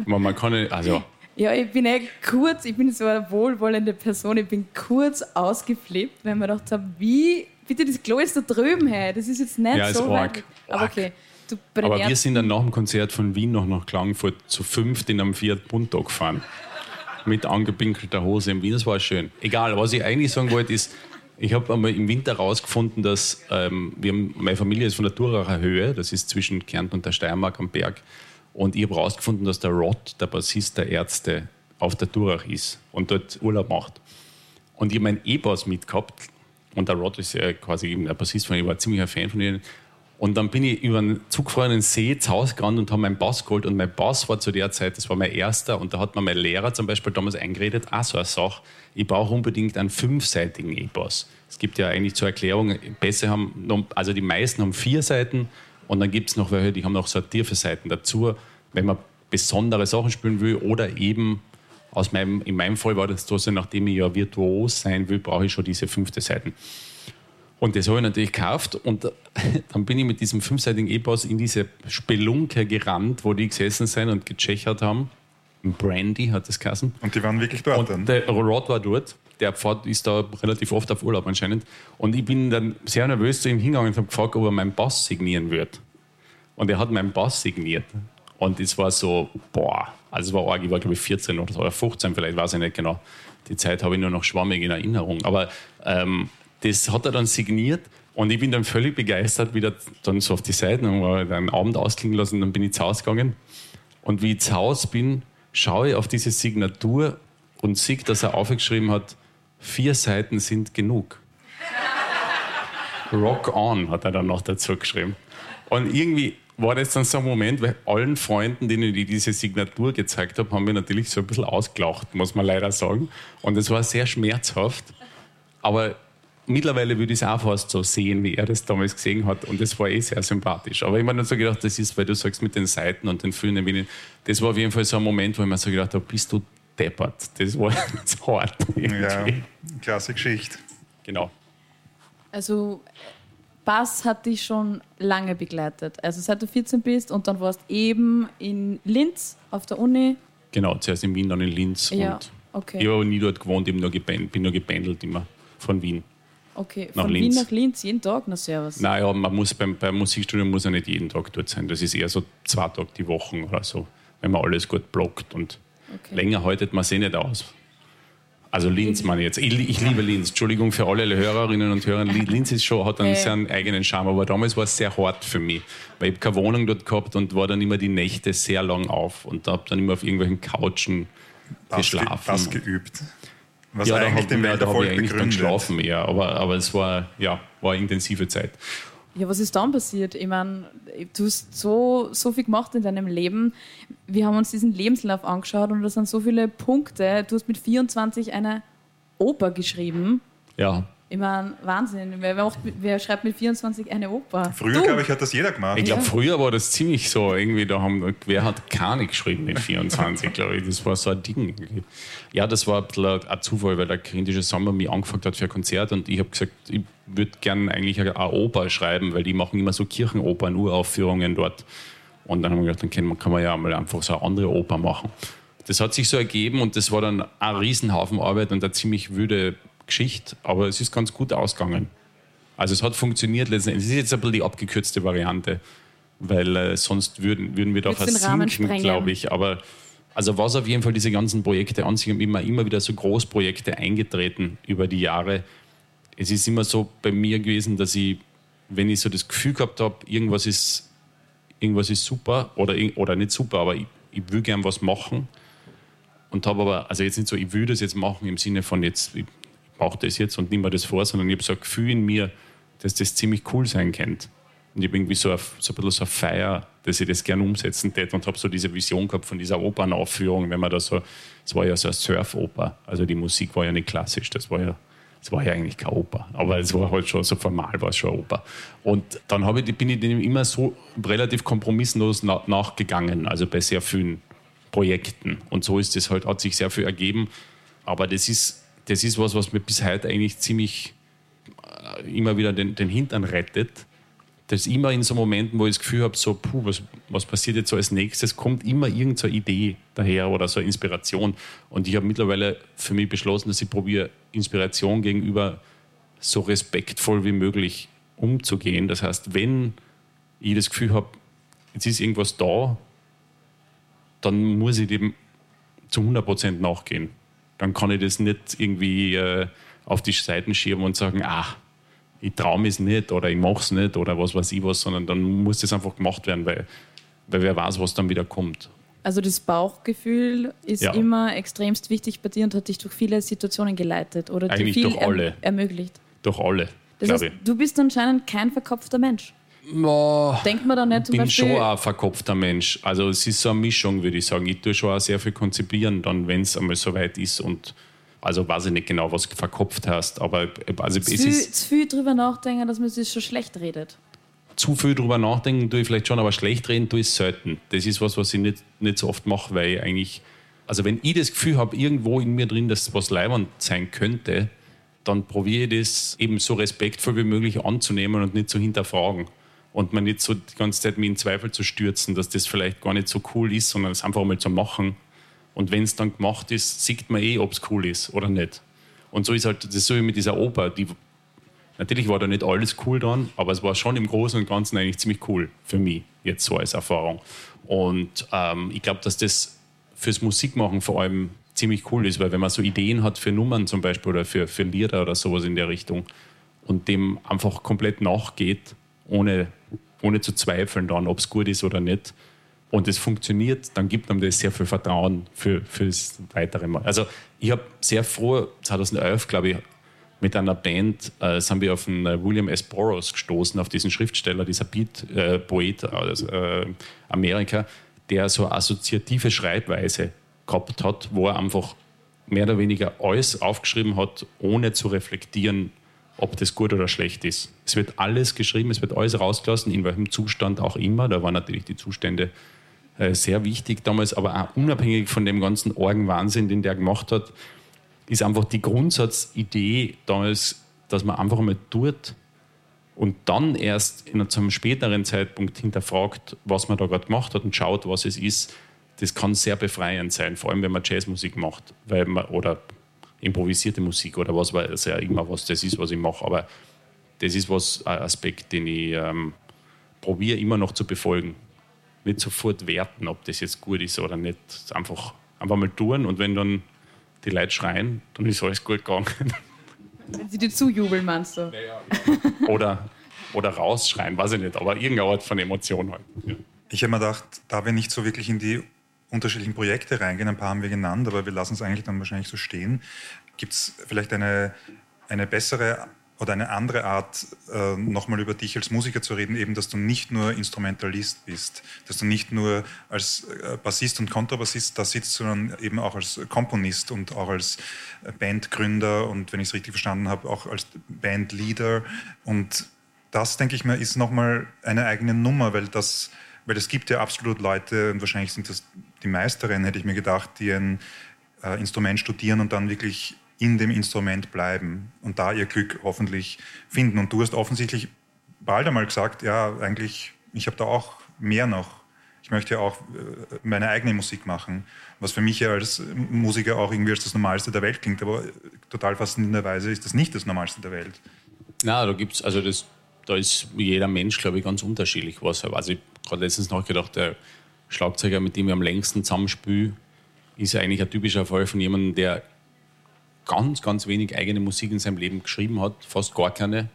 Man, man kann nicht, also... Ja, ich bin echt kurz, ich bin so eine wohlwollende Person, ich bin kurz ausgeflippt, weil man gedacht habe, wie, bitte, das Klo ist da drüben, hey, das ist jetzt nicht ja, so weit. Aber okay. Aber wir sind dann nach dem Konzert von Wien noch nach Klagenfurt zu fünft in einem Fiat Punto gefahren. Mit angepinkelter Hose im Wien. Das war schön. Egal, was ich eigentlich sagen wollte, ist, ich habe einmal im Winter herausgefunden, dass ähm, wir haben, meine Familie ist von der Duracher Höhe, das ist zwischen Kärnten und der Steiermark am Berg. Und ich habe herausgefunden, dass der Rod, der Bassist der Ärzte, auf der Durach ist und dort Urlaub macht. Und ich habe meinen E-Bass mitgehabt. Und der Rod ist ja quasi eben der Bassist von, ich war ziemlich ein Fan von ihnen. Und dann bin ich über einen zugefrorenen See zu Hause gerannt und habe meinen Bass geholt. Und mein Bass war zu der Zeit, das war mein erster. Und da hat mir mein Lehrer zum Beispiel damals eingeredet, auch so eine Sache, ich brauche unbedingt einen fünfseitigen E-Bass. Es gibt ja eigentlich zur Erklärung, Bässe haben, also die meisten haben vier Seiten und dann gibt es noch welche, die haben noch so tiefe Seiten dazu, wenn man besondere Sachen spielen will oder eben aus meinem, in meinem Fall war das so, nachdem ich ja virtuos sein will, brauche ich schon diese fünfte Seiten. Und das habe ich natürlich gekauft und dann bin ich mit diesem fünfseitigen E-Pass in diese Spelunke gerannt, wo die gesessen sind und gechechert haben. Brandy hat das geheißen. Und die waren wirklich dort und dann? Der Rod war dort. Der Pfad ist da relativ oft auf Urlaub anscheinend. Und ich bin dann sehr nervös zu ihm hingegangen und habe gefragt, ob er meinen Bass signieren wird. Und er hat meinen Bass signiert. Und es war so, boah, also es war arg, ich war glaube ich 14 oder 15, vielleicht weiß ich nicht genau. Die Zeit habe ich nur noch schwammig in Erinnerung. Aber ähm, das hat er dann signiert und ich bin dann völlig begeistert wieder dann so auf die Seiten und war einen Abend ausklingen lassen. Dann bin ich zu Hause gegangen. Und wie ich zu Hause bin, schaue ich auf diese Signatur und sehe, dass er aufgeschrieben hat, vier Seiten sind genug. Rock on, hat er dann noch dazu geschrieben. Und irgendwie war das dann so ein Moment, weil allen Freunden, denen ich diese Signatur gezeigt habe, haben wir natürlich so ein bisschen ausgelacht, muss man leider sagen. Und es war sehr schmerzhaft. Aber mittlerweile würde ich es auch fast so sehen, wie er das damals gesehen hat. Und das war eh sehr sympathisch. Aber ich habe mir so gedacht, das ist, weil du sagst, mit den Seiten und den vielen Erwähnungen, das war auf jeden Fall so ein Moment, wo ich mir so gedacht habe, bist du deppert. Das war jetzt hart. Ja, klasse Geschichte. Genau. Also Bass hat dich schon lange begleitet. Also seit du 14 bist und dann warst eben in Linz auf der Uni. Genau, zuerst in Wien, dann in Linz. Ja, okay. Ich habe aber nie dort gewohnt, eben nur bin nur gebändelt immer von Wien. Okay, von Wien nach Linz jeden Tag? Na servus. Naja, man muss beim, beim Musikstudium muss ja nicht jeden Tag dort sein. Das ist eher so zwei Tage die Woche oder so, wenn man alles gut blockt. Und okay. länger haltet man sich nicht aus. Also Linz meine ich jetzt. Ich, ich, liebe Linz. Entschuldigung für alle Hörerinnen und Hörer. Linz ist schon, hat einen sehr eigenen Charme, aber damals war es sehr hart für mich. Weil ich keine Wohnung dort gehabt und war dann immer die Nächte sehr lang auf und habe dann immer auf irgendwelchen Couchen das geschlafen. Ge das geübt. Was ja, da habe ja, da ich eigentlich dann geschlafen eher. Aber, aber es war, ja, war eine intensive Zeit. Ja, was ist dann passiert? Ich meine, du hast so, so viel gemacht in deinem Leben. Wir haben uns diesen Lebenslauf angeschaut und da sind so viele Punkte. Du hast mit 24 eine Oper geschrieben. Ja. Ich meine, Wahnsinn. Wer, macht, wer, schreibt mit 24 eine Oper? Früher, glaube ich, hat das jeder gemacht. Ich glaube, ja. früher war das ziemlich so. Irgendwie, da haben, wer hat keine geschrieben mit 24, glaube ich. Das war so ein Ding. Ja, das war ein bisschen ein Zufall, weil der kritische Sommer mich angefragt hat für ein Konzert und ich habe gesagt, ich würde gerne eigentlich eine Oper schreiben, weil die machen immer so Kirchenopern, Uraufführungen dort. Und dann haben wir gedacht, dann kann man, kann man ja mal einfach so eine andere Oper machen. Das hat sich so ergeben und das war dann ein Riesenhaufen Arbeit und eine ziemlich wüde Geschichte, aber es ist ganz gut ausgegangen. Also es hat funktioniert letztendlich. Es ist jetzt ein bisschen die abgekürzte Variante, weil äh, sonst würden, würden wir da versinken, glaube ich. Aber also was auf jeden Fall diese ganzen Projekte an sich immer, immer wieder so Großprojekte eingetreten über die Jahre. Es ist immer so bei mir gewesen, dass ich, wenn ich so das Gefühl gehabt habe, irgendwas ist, irgendwas ist super oder, oder nicht super, aber ich, ich will gern was machen und habe aber, also jetzt nicht so, ich will das jetzt machen im Sinne von jetzt, ich brauche das jetzt und nehme mir das vor, sondern ich habe so ein Gefühl in mir, dass das ziemlich cool sein könnte. Und ich habe irgendwie so, ein, so ein bisschen so eine Feier, dass ich das gerne umsetzen tät und habe so diese Vision gehabt von dieser Opernaufführung, wenn man da so, es war ja so eine Surfoper, also die Musik war ja nicht klassisch, das war ja, das war ja eigentlich keine Oper, aber es war halt schon so formal, war es schon Oper. Und dann ich, bin ich dem immer so relativ kompromisslos nachgegangen, also bei sehr vielen Projekten. Und so ist es halt, hat sich sehr viel ergeben. Aber das ist das ist was, was mir bis heute eigentlich ziemlich äh, immer wieder den, den Hintern rettet. Das ist immer in so Momenten, wo ich das Gefühl habe, so, puh, was, was passiert jetzt so als nächstes, kommt immer irgendeine so Idee daher oder so eine Inspiration. Und ich habe mittlerweile für mich beschlossen, dass ich probiere, Inspiration gegenüber so respektvoll wie möglich umzugehen. Das heißt, wenn ich das Gefühl habe, jetzt ist irgendwas da, dann muss ich dem zu 100% nachgehen dann kann ich das nicht irgendwie äh, auf die Seiten schieben und sagen, ah, ich traue mich nicht oder ich mache es nicht oder was weiß ich was, sondern dann muss das einfach gemacht werden, weil, weil wer weiß, was dann wieder kommt. Also das Bauchgefühl ist ja. immer extremst wichtig bei dir und hat dich durch viele Situationen geleitet oder Eigentlich viel durch alle. Erm ermöglicht. Durch alle. Das heißt, du bist anscheinend kein verkopfter Mensch. Oh, Denkt man da nicht zum bin Beispiel... schon ein verkopfter Mensch. Also es ist so eine Mischung, würde ich sagen. Ich tue schon auch sehr viel konzipieren, dann, wenn es einmal so weit ist und also weiß ich nicht genau, was du verkopft hast, aber also zu, es ist... Zu viel drüber nachdenken, dass man sich schon schlecht redet. Zu viel drüber nachdenken tue ich vielleicht schon, aber schlecht reden tue ich selten. Das ist was, was ich nicht, nicht so oft mache, weil ich eigentlich... Also wenn ich das Gefühl habe, irgendwo in mir drin, dass was leibend sein könnte, dann probiere ich das eben so respektvoll wie möglich anzunehmen und nicht zu hinterfragen und man nicht so die ganze Zeit mit in Zweifel zu stürzen, dass das vielleicht gar nicht so cool ist, sondern es einfach mal zu machen. Und wenn es dann gemacht ist, sieht man eh, ob es cool ist oder nicht. Und so ist halt das so wie mit dieser Oper. Die, natürlich war da nicht alles cool dran, aber es war schon im Großen und Ganzen eigentlich ziemlich cool für mich, jetzt so als Erfahrung. Und ähm, ich glaube, dass das fürs Musikmachen vor allem ziemlich cool ist, weil wenn man so Ideen hat für Nummern zum Beispiel oder für, für Lieder oder sowas in der Richtung und dem einfach komplett nachgeht, ohne ohne zu zweifeln dann, ob es gut ist oder nicht. Und es funktioniert, dann gibt einem das sehr viel Vertrauen für, für das weitere Mal. Also ich habe sehr froh, 2011 glaube ich, mit einer Band äh, sind wir auf den äh, William S. Burroughs gestoßen, auf diesen Schriftsteller, dieser Beat-Poet äh, aus äh, Amerika, der so eine assoziative Schreibweise gehabt hat, wo er einfach mehr oder weniger alles aufgeschrieben hat, ohne zu reflektieren, ob das gut oder schlecht ist. Es wird alles geschrieben, es wird alles rausgelassen, in welchem Zustand auch immer. Da waren natürlich die Zustände äh, sehr wichtig damals, aber auch unabhängig von dem ganzen Orgenwahnsinn, den der gemacht hat, ist einfach die Grundsatzidee damals, dass man einfach mal tut und dann erst in einem späteren Zeitpunkt hinterfragt, was man da gerade gemacht hat und schaut, was es ist. Das kann sehr befreiend sein, vor allem wenn man Jazzmusik macht weil man, oder improvisierte Musik oder was weiß ja immer, was das ist, was ich mache. Aber das ist was ein Aspekt, den ich ähm, probiere immer noch zu befolgen. Nicht sofort werten, ob das jetzt gut ist oder nicht. Einfach, einfach mal tun und wenn dann die Leute schreien, dann ist alles gut gegangen. Wenn sie dir zujubeln, meinst du? Oder, oder rausschreien, weiß ich nicht, aber irgendeine Art von Emotion halt. Ja. Ich habe mir gedacht, da wir nicht so wirklich in die unterschiedlichen Projekte reingehen, ein paar haben wir genannt, aber wir lassen es eigentlich dann wahrscheinlich so stehen. Gibt es vielleicht eine, eine bessere oder eine andere Art, äh, nochmal über dich als Musiker zu reden, eben, dass du nicht nur Instrumentalist bist, dass du nicht nur als äh, Bassist und Kontrabassist da sitzt, sondern eben auch als Komponist und auch als Bandgründer und, wenn ich es richtig verstanden habe, auch als Bandleader. Und das, denke ich mir, ist nochmal eine eigene Nummer, weil das, weil es gibt ja absolut Leute, und wahrscheinlich sind das die meisteren, hätte ich mir gedacht, die ein äh, Instrument studieren und dann wirklich in dem Instrument bleiben und da ihr Glück hoffentlich finden. Und du hast offensichtlich bald einmal gesagt, ja, eigentlich, ich habe da auch mehr noch. Ich möchte ja auch äh, meine eigene Musik machen, was für mich ja als Musiker auch irgendwie als das Normalste der Welt klingt, aber total faszinierenderweise ist das nicht das Normalste der Welt. Na, da gibt's, also das, da ist jeder Mensch, glaube ich, ganz unterschiedlich, was. Also ich habe gerade letztens nachgedacht, der Schlagzeuger, mit dem ich am längsten zusammenspiele, ist eigentlich ein typischer Fall von jemandem, der ganz, ganz wenig eigene Musik in seinem Leben geschrieben hat, fast gar keine,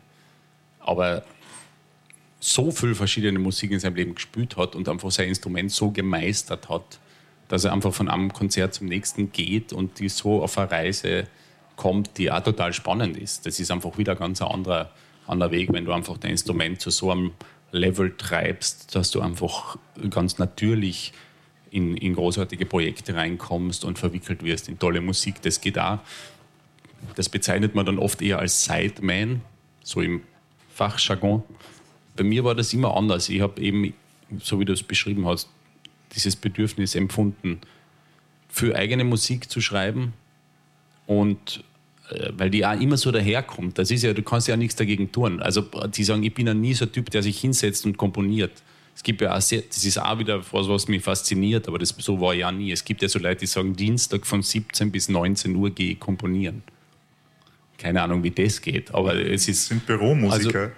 aber so viel verschiedene Musik in seinem Leben gespielt hat und einfach sein Instrument so gemeistert hat, dass er einfach von einem Konzert zum nächsten geht und die so auf eine Reise kommt, die auch total spannend ist. Das ist einfach wieder ein ganz anderer, anderer Weg, wenn du einfach dein Instrument zu so einem Level treibst, dass du einfach ganz natürlich in, in großartige Projekte reinkommst und verwickelt wirst in tolle Musik. Das geht auch. Das bezeichnet man dann oft eher als Sideman, so im Fachjargon. Bei mir war das immer anders. Ich habe eben, so wie du es beschrieben hast, dieses Bedürfnis empfunden, für eigene Musik zu schreiben und weil die auch immer so daherkommt. Das ist ja, du kannst ja nichts dagegen tun. Also die sagen, ich bin ja nie so ein Typ, der sich hinsetzt und komponiert. Es gibt ja auch sehr, das ist auch wieder was, was mich fasziniert, aber das, so war ja nie. Es gibt ja so Leute, die sagen, Dienstag von 17 bis 19 Uhr gehe ich komponieren keine Ahnung, wie das geht, aber es ist. Sind Büromusiker. Also,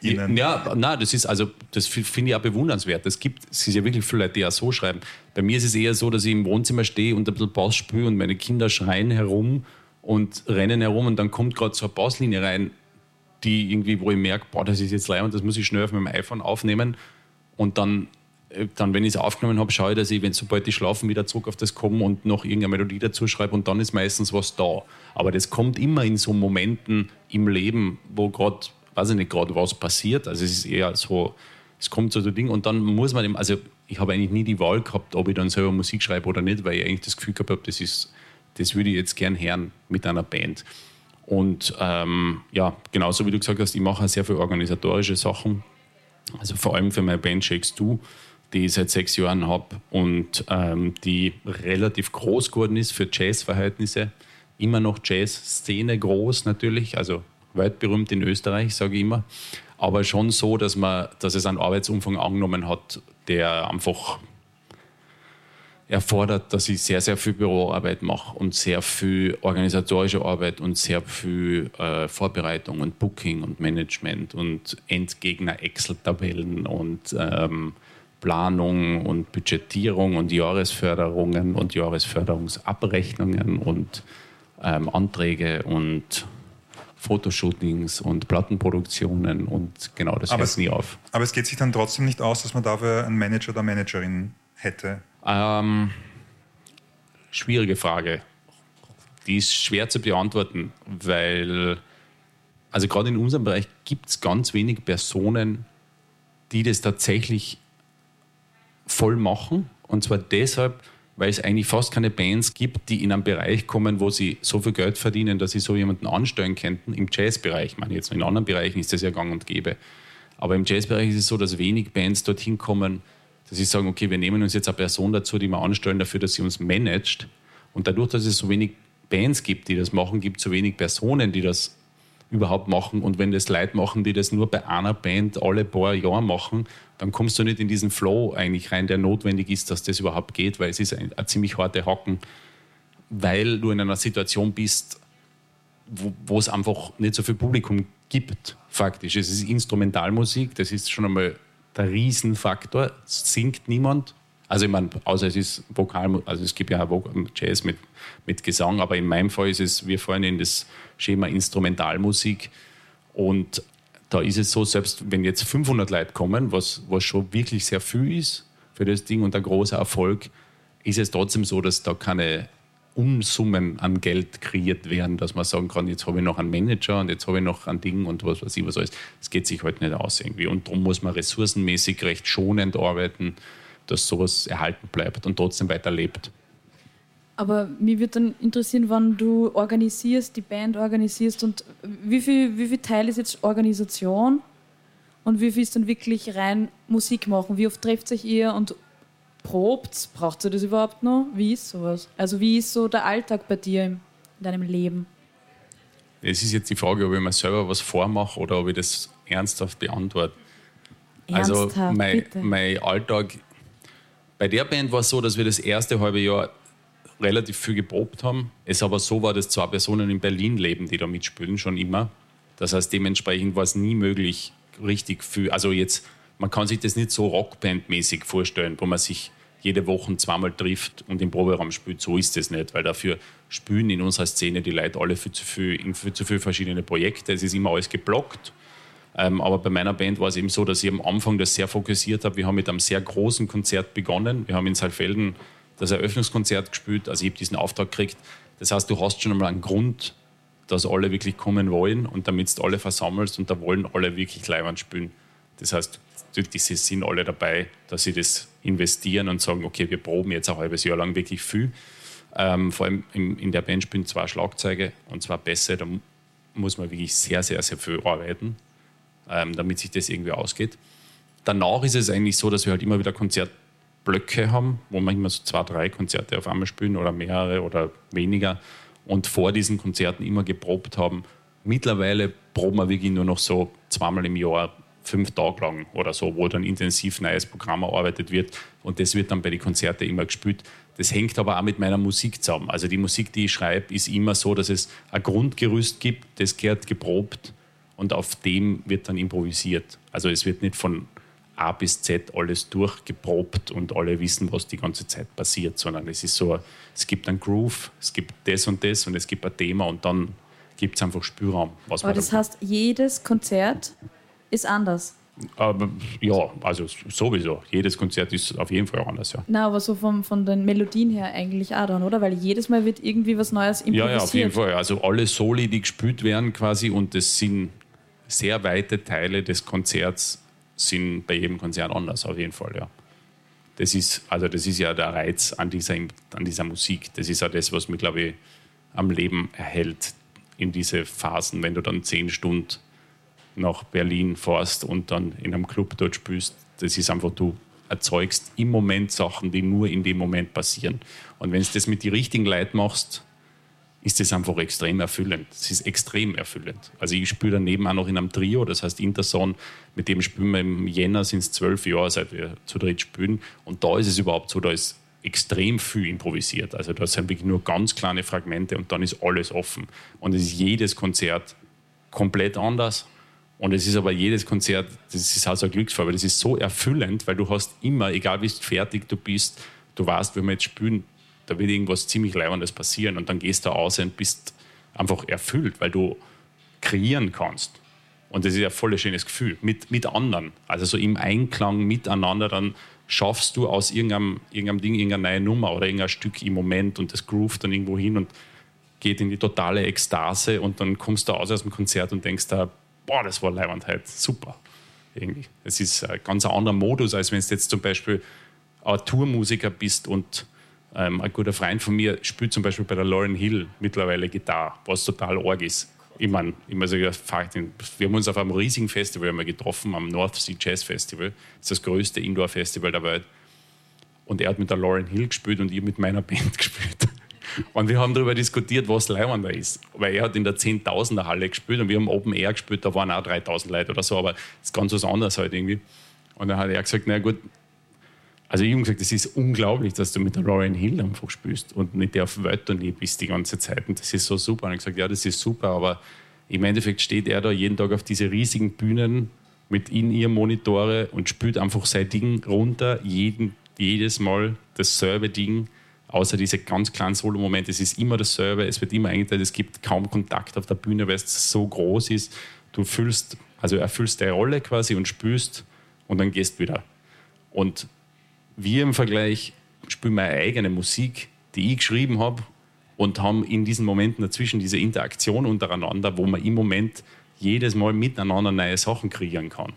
Ihnen. Ja, nein, das ist also, das finde ich auch bewundernswert. Es gibt, es ist ja wirklich viele Leute, die auch so schreiben. Bei mir ist es eher so, dass ich im Wohnzimmer stehe und ein bisschen Bass spüre und meine Kinder schreien herum und rennen herum und dann kommt gerade so eine Basslinie rein, die irgendwie, wo ich merke, boah, das ist jetzt leer und das muss ich schnell auf meinem iPhone aufnehmen und dann äh, dann, wenn ich es aufgenommen habe, schaue ich, dass ich, wenn sobald ich schlafen, wieder zurück auf das komme und noch irgendeine Melodie dazu schreibe und dann ist meistens was da. Aber das kommt immer in so Momenten im Leben, wo gerade, weiß ich nicht, gerade was passiert. Also es ist eher so, es kommt so ein Ding und dann muss man dem, also ich habe eigentlich nie die Wahl gehabt, ob ich dann selber Musik schreibe oder nicht, weil ich eigentlich das Gefühl gehabt habe, das ist, das würde ich jetzt gern hören mit einer Band. Und ähm, ja, genauso wie du gesagt hast, ich mache sehr viele organisatorische Sachen. Also vor allem für meine Band Shakes 2 die ich seit sechs Jahren habe und ähm, die relativ groß geworden ist für Jazz-Verhältnisse. Immer noch Jazz-Szene groß natürlich, also weltberühmt in Österreich, sage ich immer. Aber schon so, dass, man, dass es einen Arbeitsumfang angenommen hat, der einfach erfordert, dass ich sehr, sehr viel Büroarbeit mache und sehr viel organisatorische Arbeit und sehr viel äh, Vorbereitung und Booking und Management und Endgegner Excel-Tabellen und ähm, Planung und Budgetierung und Jahresförderungen und Jahresförderungsabrechnungen und ähm, Anträge und Fotoshootings und Plattenproduktionen und genau das hört nie auf. Aber es geht sich dann trotzdem nicht aus, dass man dafür einen Manager oder Managerin hätte? Ähm, schwierige Frage. Die ist schwer zu beantworten, weil also gerade in unserem Bereich gibt es ganz wenig Personen, die das tatsächlich voll machen. Und zwar deshalb, weil es eigentlich fast keine Bands gibt, die in einen Bereich kommen, wo sie so viel Geld verdienen, dass sie so jemanden anstellen könnten. Im Jazzbereich, ich meine jetzt in anderen Bereichen ist das ja gang und gäbe. Aber im Jazzbereich ist es so, dass wenig Bands dorthin kommen, dass sie sagen, okay, wir nehmen uns jetzt eine Person dazu, die wir anstellen dafür, dass sie uns managt. Und dadurch, dass es so wenig Bands gibt, die das machen, gibt es so wenig Personen, die das überhaupt machen. Und wenn das Leute machen, die das nur bei einer Band alle paar Jahre machen, dann kommst du nicht in diesen Flow eigentlich rein, der notwendig ist, dass das überhaupt geht, weil es ist ein, ein ziemlich harte Hacken, weil du in einer Situation bist, wo es einfach nicht so viel Publikum gibt, faktisch. Es ist Instrumentalmusik, das ist schon einmal der Riesenfaktor. Es singt niemand, Also ich meine, außer es ist Vokal, also es gibt ja auch Jazz mit, mit Gesang, aber in meinem Fall ist es, wir fallen in das Schema Instrumentalmusik und da ist es so, selbst wenn jetzt 500 Leute kommen, was, was schon wirklich sehr viel ist für das Ding und ein großer Erfolg, ist es trotzdem so, dass da keine Unsummen an Geld kreiert werden, dass man sagen kann, jetzt habe ich noch einen Manager und jetzt habe ich noch ein Ding und was weiß ich was alles. Das geht sich halt nicht aus irgendwie. Und darum muss man ressourcenmäßig recht schonend arbeiten, dass sowas erhalten bleibt und trotzdem weiterlebt. Aber mich würde dann interessieren, wann du organisierst, die Band organisierst und wie viel, wie viel Teil ist jetzt Organisation und wie viel ist dann wirklich rein Musik machen? Wie oft trefft sich ihr und probt? Braucht ihr das überhaupt noch? Wie ist sowas? Also wie ist so der Alltag bei dir in deinem Leben? Es ist jetzt die Frage, ob ich mir selber was vormache oder ob ich das ernsthaft beantworte. Also ernsthaft, also mein, mein Alltag bei der Band war es so, dass wir das erste halbe Jahr relativ viel geprobt haben. Es aber so war, dass zwei Personen in Berlin leben, die da mitspielen, schon immer. Das heißt, dementsprechend war es nie möglich, richtig viel. Also jetzt, man kann sich das nicht so Rockband-mäßig vorstellen, wo man sich jede Woche zweimal trifft und im Proberaum spielt. So ist es nicht, weil dafür spielen in unserer Szene die Leute alle für zu viel, in für zu viele verschiedene Projekte. Es ist immer alles geblockt. Ähm, aber bei meiner Band war es eben so, dass ich am Anfang das sehr fokussiert habe. Wir haben mit einem sehr großen Konzert begonnen. Wir haben in Saalfelden das Eröffnungskonzert gespielt. Also ich habe diesen Auftrag gekriegt. Das heißt, du hast schon einmal einen Grund, dass alle wirklich kommen wollen und damit du alle versammelst und da wollen alle wirklich Leihwand spielen. Das heißt, diese sind alle dabei, dass sie das investieren und sagen, okay, wir proben jetzt ein halbes Jahr lang wirklich viel. Ähm, vor allem in, in der Band spielen zwei Schlagzeuge und zwar Bässe, da muss man wirklich sehr, sehr, sehr viel arbeiten, ähm, damit sich das irgendwie ausgeht. Danach ist es eigentlich so, dass wir halt immer wieder Konzert Blöcke haben, wo man immer so zwei, drei Konzerte auf einmal spielen oder mehrere oder weniger und vor diesen Konzerten immer geprobt haben. Mittlerweile proben wir wirklich nur noch so zweimal im Jahr, fünf Tage lang oder so, wo dann intensiv neues Programm erarbeitet wird und das wird dann bei den Konzerten immer gespielt. Das hängt aber auch mit meiner Musik zusammen. Also die Musik, die ich schreibe, ist immer so, dass es ein Grundgerüst gibt, das gehört geprobt und auf dem wird dann improvisiert. Also es wird nicht von A bis Z alles durchgeprobt und alle wissen, was die ganze Zeit passiert, sondern es ist so, es gibt einen Groove, es gibt das und das und es gibt ein Thema und dann gibt es einfach Spielraum. Aber das heißt, jedes Konzert ist anders? Aber, ja, also sowieso. Jedes Konzert ist auf jeden Fall anders, ja. Na, aber so vom, von den Melodien her eigentlich auch dann, oder? Weil jedes Mal wird irgendwie was Neues improvisiert. Ja, ja, auf jeden Fall. Also alle Soli, die gespielt werden quasi und das sind sehr weite Teile des Konzerts sind bei jedem Konzert anders, auf jeden Fall, ja. Das ist, also das ist ja der Reiz an dieser, an dieser Musik. Das ist ja das, was mich, glaube ich, am Leben erhält in diese Phasen, wenn du dann zehn Stunden nach Berlin fährst und dann in einem Club dort spielst. Das ist einfach, du erzeugst im Moment Sachen, die nur in dem Moment passieren. Und wenn du das mit den richtigen Leuten machst, ist das einfach extrem erfüllend. Es ist extrem erfüllend. Also ich spiele daneben auch noch in einem Trio, das heißt Interson, mit dem spielen wir im Jänner, sind es zwölf Jahre, seit wir zu dritt spielen. Und da ist es überhaupt so, da ist extrem viel improvisiert. Also da sind wirklich nur ganz kleine Fragmente und dann ist alles offen. Und es ist jedes Konzert komplett anders. Und es ist aber jedes Konzert, das ist auch so ein Glücksfall, weil das ist so erfüllend, weil du hast immer, egal wie fertig du bist, du weißt, wenn wir jetzt spielen, da wird irgendwas ziemlich Leibendes passieren und dann gehst du aus und bist einfach erfüllt, weil du kreieren kannst. Und das ist ja voll ein schönes Gefühl mit, mit anderen. Also so im Einklang miteinander, dann schaffst du aus irgendeinem, irgendeinem Ding irgendeine neue Nummer oder irgendein Stück im Moment und das groovt dann irgendwo hin und geht in die totale Ekstase und dann kommst du aus aus dem Konzert und denkst da, boah, das war Leibandheit, super. Irgendwie. Es ist ein ganz anderer Modus, als wenn du jetzt zum Beispiel Tourmusiker bist und ähm, ein guter Freund von mir spielt zum Beispiel bei der Lauren Hill mittlerweile Gitarre, was total arg ist. Ich meine, ich muss sagen, wir haben uns auf einem riesigen Festival einmal getroffen, am North Sea Jazz Festival. Das ist das größte Indoor-Festival der Welt. Und er hat mit der Lauren Hill gespielt und ich mit meiner Band gespielt. Und wir haben darüber diskutiert, was leibender ist. Weil er hat in der Zehntausender Halle gespielt und wir haben Open Air gespielt, da waren auch 3000 Leute oder so, aber das ist ganz was anderes halt irgendwie. Und dann hat er gesagt, na gut, also ich habe gesagt, es ist unglaublich, dass du mit der Lauren Hill einfach spielst und mit der auf Wörternie bist die ganze Zeit. Und das ist so super. Und ich habe gesagt, ja, das ist super, aber im Endeffekt steht er da jeden Tag auf diese riesigen Bühnen mit in ihr Monitore und spielt einfach sein Ding runter, jeden jedes Mal dasselbe Ding, außer diese ganz kleinen Solo-Momente. Es ist immer dasselbe, es wird immer eingeteilt, es gibt kaum Kontakt auf der Bühne, weil es so groß ist. Du fühlst, also erfüllst deine Rolle quasi und spürst und dann gehst wieder. Und wir im Vergleich spielen meine eigene Musik, die ich geschrieben habe und haben in diesen Momenten dazwischen diese Interaktion untereinander, wo man im Moment jedes Mal miteinander neue Sachen kreieren kann.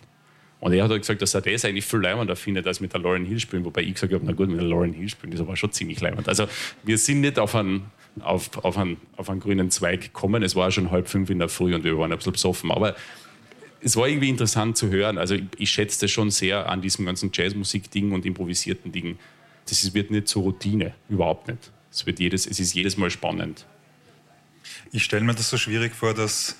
Und er hat halt gesagt, dass er das eigentlich viel leimender findet, als mit der Lauren Hill spielen. Wobei ich gesagt habe, na gut, mit der Lauren Hill spielen, das war schon ziemlich leimend. Also wir sind nicht auf einen, auf, auf, einen, auf einen grünen Zweig gekommen. Es war schon halb fünf in der Früh und wir waren ein bisschen besoffen. Aber es war irgendwie interessant zu hören. Also ich, ich schätze das schon sehr an diesem ganzen Jazzmusik-Ding und improvisierten Ding. Das ist, wird nicht zur Routine, überhaupt nicht. Es, wird jedes, es ist jedes Mal spannend. Ich stelle mir das so schwierig vor, dass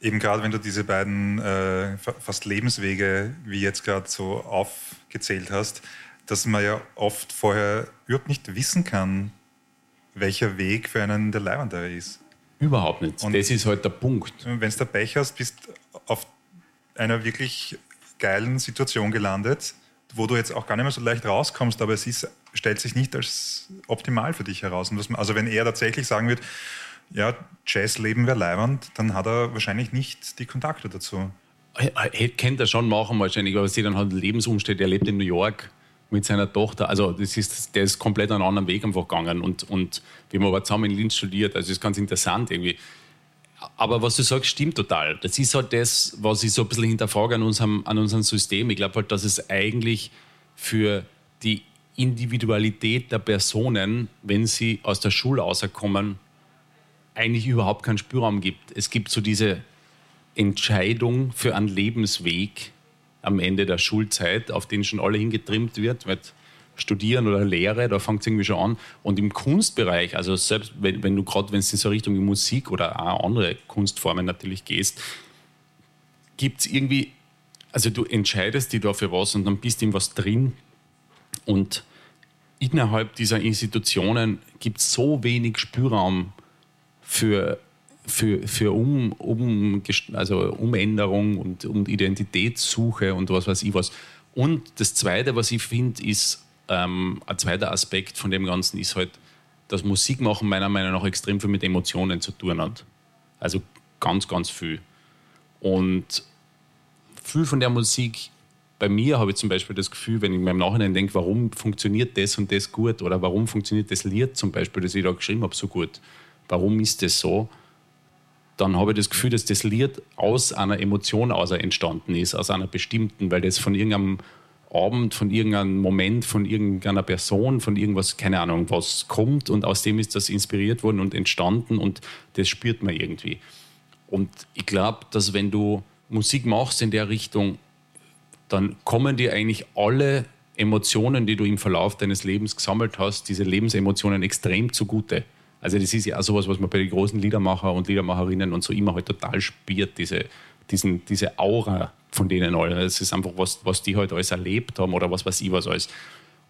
eben gerade wenn du diese beiden äh, fast Lebenswege, wie jetzt gerade so aufgezählt hast, dass man ja oft vorher überhaupt nicht wissen kann, welcher Weg für einen der leibendere ist. Überhaupt nicht. Und das ist halt der Punkt. Wenn du da Pech hast, bist auf einer wirklich geilen Situation gelandet, wo du jetzt auch gar nicht mehr so leicht rauskommst, aber es ist, stellt sich nicht als optimal für dich heraus. also wenn er tatsächlich sagen wird, ja, Jazzleben wäre leibend, dann hat er wahrscheinlich nicht die Kontakte dazu. Hätte kennt er schon machen wahrscheinlich, aber sie dann hat Lebensumstände, er lebt in New York mit seiner Tochter. Also das ist, der ist komplett einen anderen Weg einfach gegangen. Und, und wir haben aber zusammen in Linz studiert, also das ist ganz interessant irgendwie. Aber was du sagst, stimmt total. Das ist halt das, was ich so ein bisschen hinterfrage an unserem, an unserem System. Ich glaube halt, dass es eigentlich für die Individualität der Personen, wenn sie aus der Schule rauskommen, eigentlich überhaupt keinen Spielraum gibt. Es gibt so diese Entscheidung für einen Lebensweg am Ende der Schulzeit, auf den schon alle hingetrimmt wird, mit Studieren oder Lehre, da fängt es irgendwie schon an. Und im Kunstbereich, also selbst wenn, wenn du gerade, wenn es in so Richtung Musik oder auch andere Kunstformen natürlich gehst, gibt es irgendwie, also du entscheidest dich da für was und dann bist du in was drin und innerhalb dieser Institutionen gibt es so wenig Spielraum für, für, für um, um, also Umänderung und, und Identitätssuche und was weiß ich was. Und das Zweite, was ich finde, ist, ähm, ein zweiter Aspekt von dem Ganzen ist halt, dass Musikmachen meiner Meinung nach extrem viel mit Emotionen zu tun hat. Also ganz, ganz viel. Und viel von der Musik, bei mir habe ich zum Beispiel das Gefühl, wenn ich mir im Nachhinein denke, warum funktioniert das und das gut oder warum funktioniert das Lied zum Beispiel, das ich da geschrieben habe, so gut, warum ist das so? Dann habe ich das Gefühl, dass das Lied aus einer Emotion aus entstanden ist, aus einer bestimmten, weil das von irgendeinem Abend, von irgendeinem Moment, von irgendeiner Person, von irgendwas, keine Ahnung, was kommt und aus dem ist das inspiriert worden und entstanden und das spürt man irgendwie. Und ich glaube, dass wenn du Musik machst in der Richtung, dann kommen dir eigentlich alle Emotionen, die du im Verlauf deines Lebens gesammelt hast, diese Lebensemotionen extrem zugute. Also das ist ja auch sowas, was man bei den großen Liedermacher und Liedermacherinnen und so immer halt total spürt, diese, diesen, diese Aura von denen alle. Es ist einfach, was, was die halt alles erlebt haben oder was weiß ich was alles.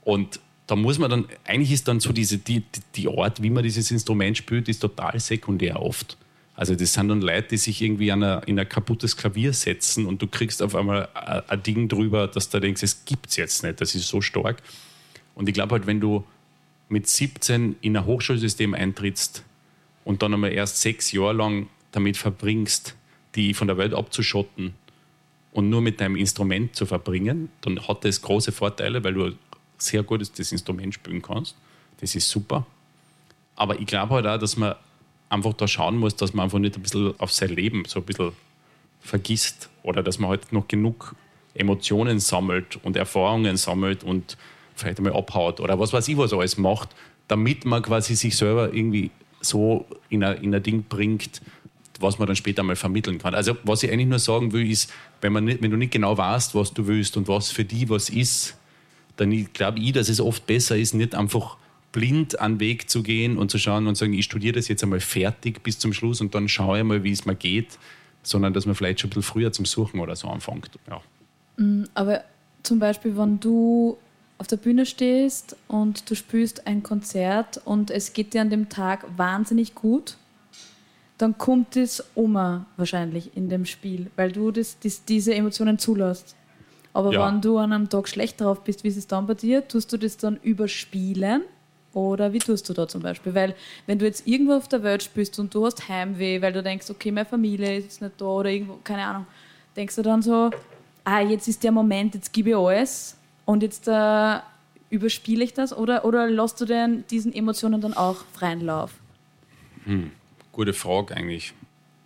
Und da muss man dann, eigentlich ist dann so diese, die, die Art, wie man dieses Instrument spielt, ist total sekundär oft. Also das sind dann Leute, die sich irgendwie an ein, in ein kaputtes Klavier setzen und du kriegst auf einmal ein, Ding drüber, dass du denkst, es gibt es jetzt nicht, das ist so stark. Und ich glaube halt, wenn du mit 17 in ein Hochschulsystem eintrittst und dann einmal erst sechs Jahre lang damit verbringst, die von der Welt abzuschotten und nur mit deinem Instrument zu verbringen, dann hat das große Vorteile, weil du sehr gut das Instrument spielen kannst. Das ist super. Aber ich glaube halt auch, dass man einfach da schauen muss, dass man einfach nicht ein bisschen auf sein Leben so ein bisschen vergisst oder dass man halt noch genug Emotionen sammelt und Erfahrungen sammelt und vielleicht einmal abhaut oder was weiß ich, was alles macht, damit man quasi sich selber irgendwie so in ein, in ein Ding bringt, was man dann später mal vermitteln kann. Also was ich eigentlich nur sagen will, ist, wenn, man nicht, wenn du nicht genau weißt, was du willst und was für die was ist, dann glaube ich, dass es oft besser ist, nicht einfach blind an Weg zu gehen und zu schauen und sagen, ich studiere das jetzt einmal fertig bis zum Schluss und dann schaue ich mal, wie es mir geht, sondern dass man vielleicht schon ein bisschen früher zum Suchen oder so anfängt. Ja. Mm, aber zum Beispiel, wenn du auf der Bühne stehst und du spielst ein Konzert und es geht dir an dem Tag wahnsinnig gut, dann kommt es um wahrscheinlich in dem Spiel, weil du das, das, diese Emotionen zulässt. Aber ja. wenn du an einem Tag schlecht drauf bist, wie ist es dann bei dir? Tust du das dann überspielen? Oder wie tust du da zum Beispiel? Weil wenn du jetzt irgendwo auf der Welt bist und du hast Heimweh, weil du denkst, okay, meine Familie ist jetzt nicht da oder irgendwo, keine Ahnung, denkst du dann so, ah, jetzt ist der Moment, jetzt gebe ich alles und jetzt äh, überspiele ich das? Oder, oder lässt du denn diesen Emotionen dann auch freien Lauf? Hm, gute Frage eigentlich.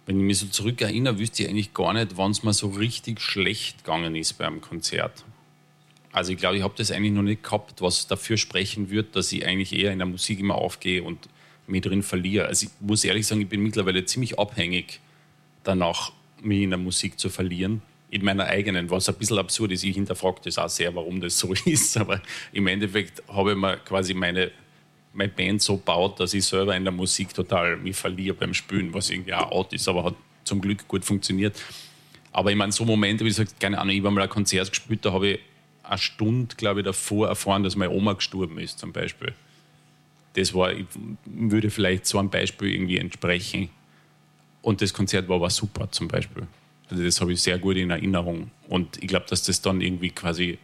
Wenn ich mich so zurückerinnere, wüsste ich eigentlich gar nicht, wann es mir so richtig schlecht gegangen ist beim Konzert. Also ich glaube, ich habe das eigentlich noch nicht gehabt, was dafür sprechen wird, dass ich eigentlich eher in der Musik immer aufgehe und mich drin verliere. Also ich muss ehrlich sagen, ich bin mittlerweile ziemlich abhängig danach, mich in der Musik zu verlieren. In meiner eigenen, was ein bisschen absurd ist. Ich hinterfrage das auch sehr, warum das so ist. Aber im Endeffekt habe ich mir quasi meine, meine Band so gebaut, dass ich selber in der Musik total mich verliere beim Spielen, was irgendwie auch out ist, aber hat zum Glück gut funktioniert. Aber ich meine, so Momente, wie gesagt, keine Ahnung, ich habe mal ein Konzert gespielt, da habe ich eine Stunde, glaube ich, davor erfahren, dass meine Oma gestorben ist, zum Beispiel. Das war, ich würde vielleicht so ein Beispiel irgendwie entsprechen. Und das Konzert war aber super, zum Beispiel. Also das habe ich sehr gut in Erinnerung. Und ich glaube, dass das dann irgendwie quasi,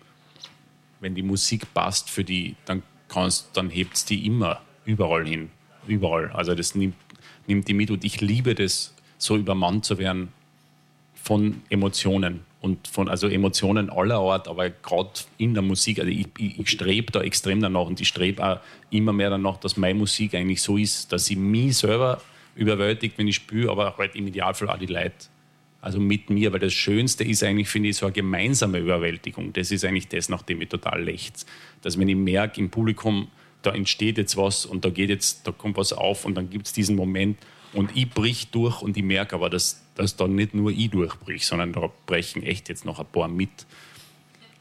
wenn die Musik passt für die, dann kannst, dann hebt es die immer überall hin. Überall. Also das nimmt, nimmt die mit. Und ich liebe das, so übermannt zu werden von Emotionen und von also Emotionen aller Art, aber gerade in der Musik, also ich, ich, ich strebe da extrem danach und ich strebe auch immer mehr danach, dass meine Musik eigentlich so ist, dass sie mich selber überwältigt, wenn ich spüre, aber halt im Idealfall auch die Leute. Also mit mir, weil das Schönste ist eigentlich, finde ich, so eine gemeinsame Überwältigung. Das ist eigentlich das, nach dem ich total lechze. Dass wenn ich merke im Publikum, da entsteht jetzt was und da geht jetzt, da kommt was auf und dann gibt es diesen Moment und ich brich durch und ich merke aber, dass dass da nicht nur ich durchbrich, sondern da brechen echt jetzt noch ein paar mit.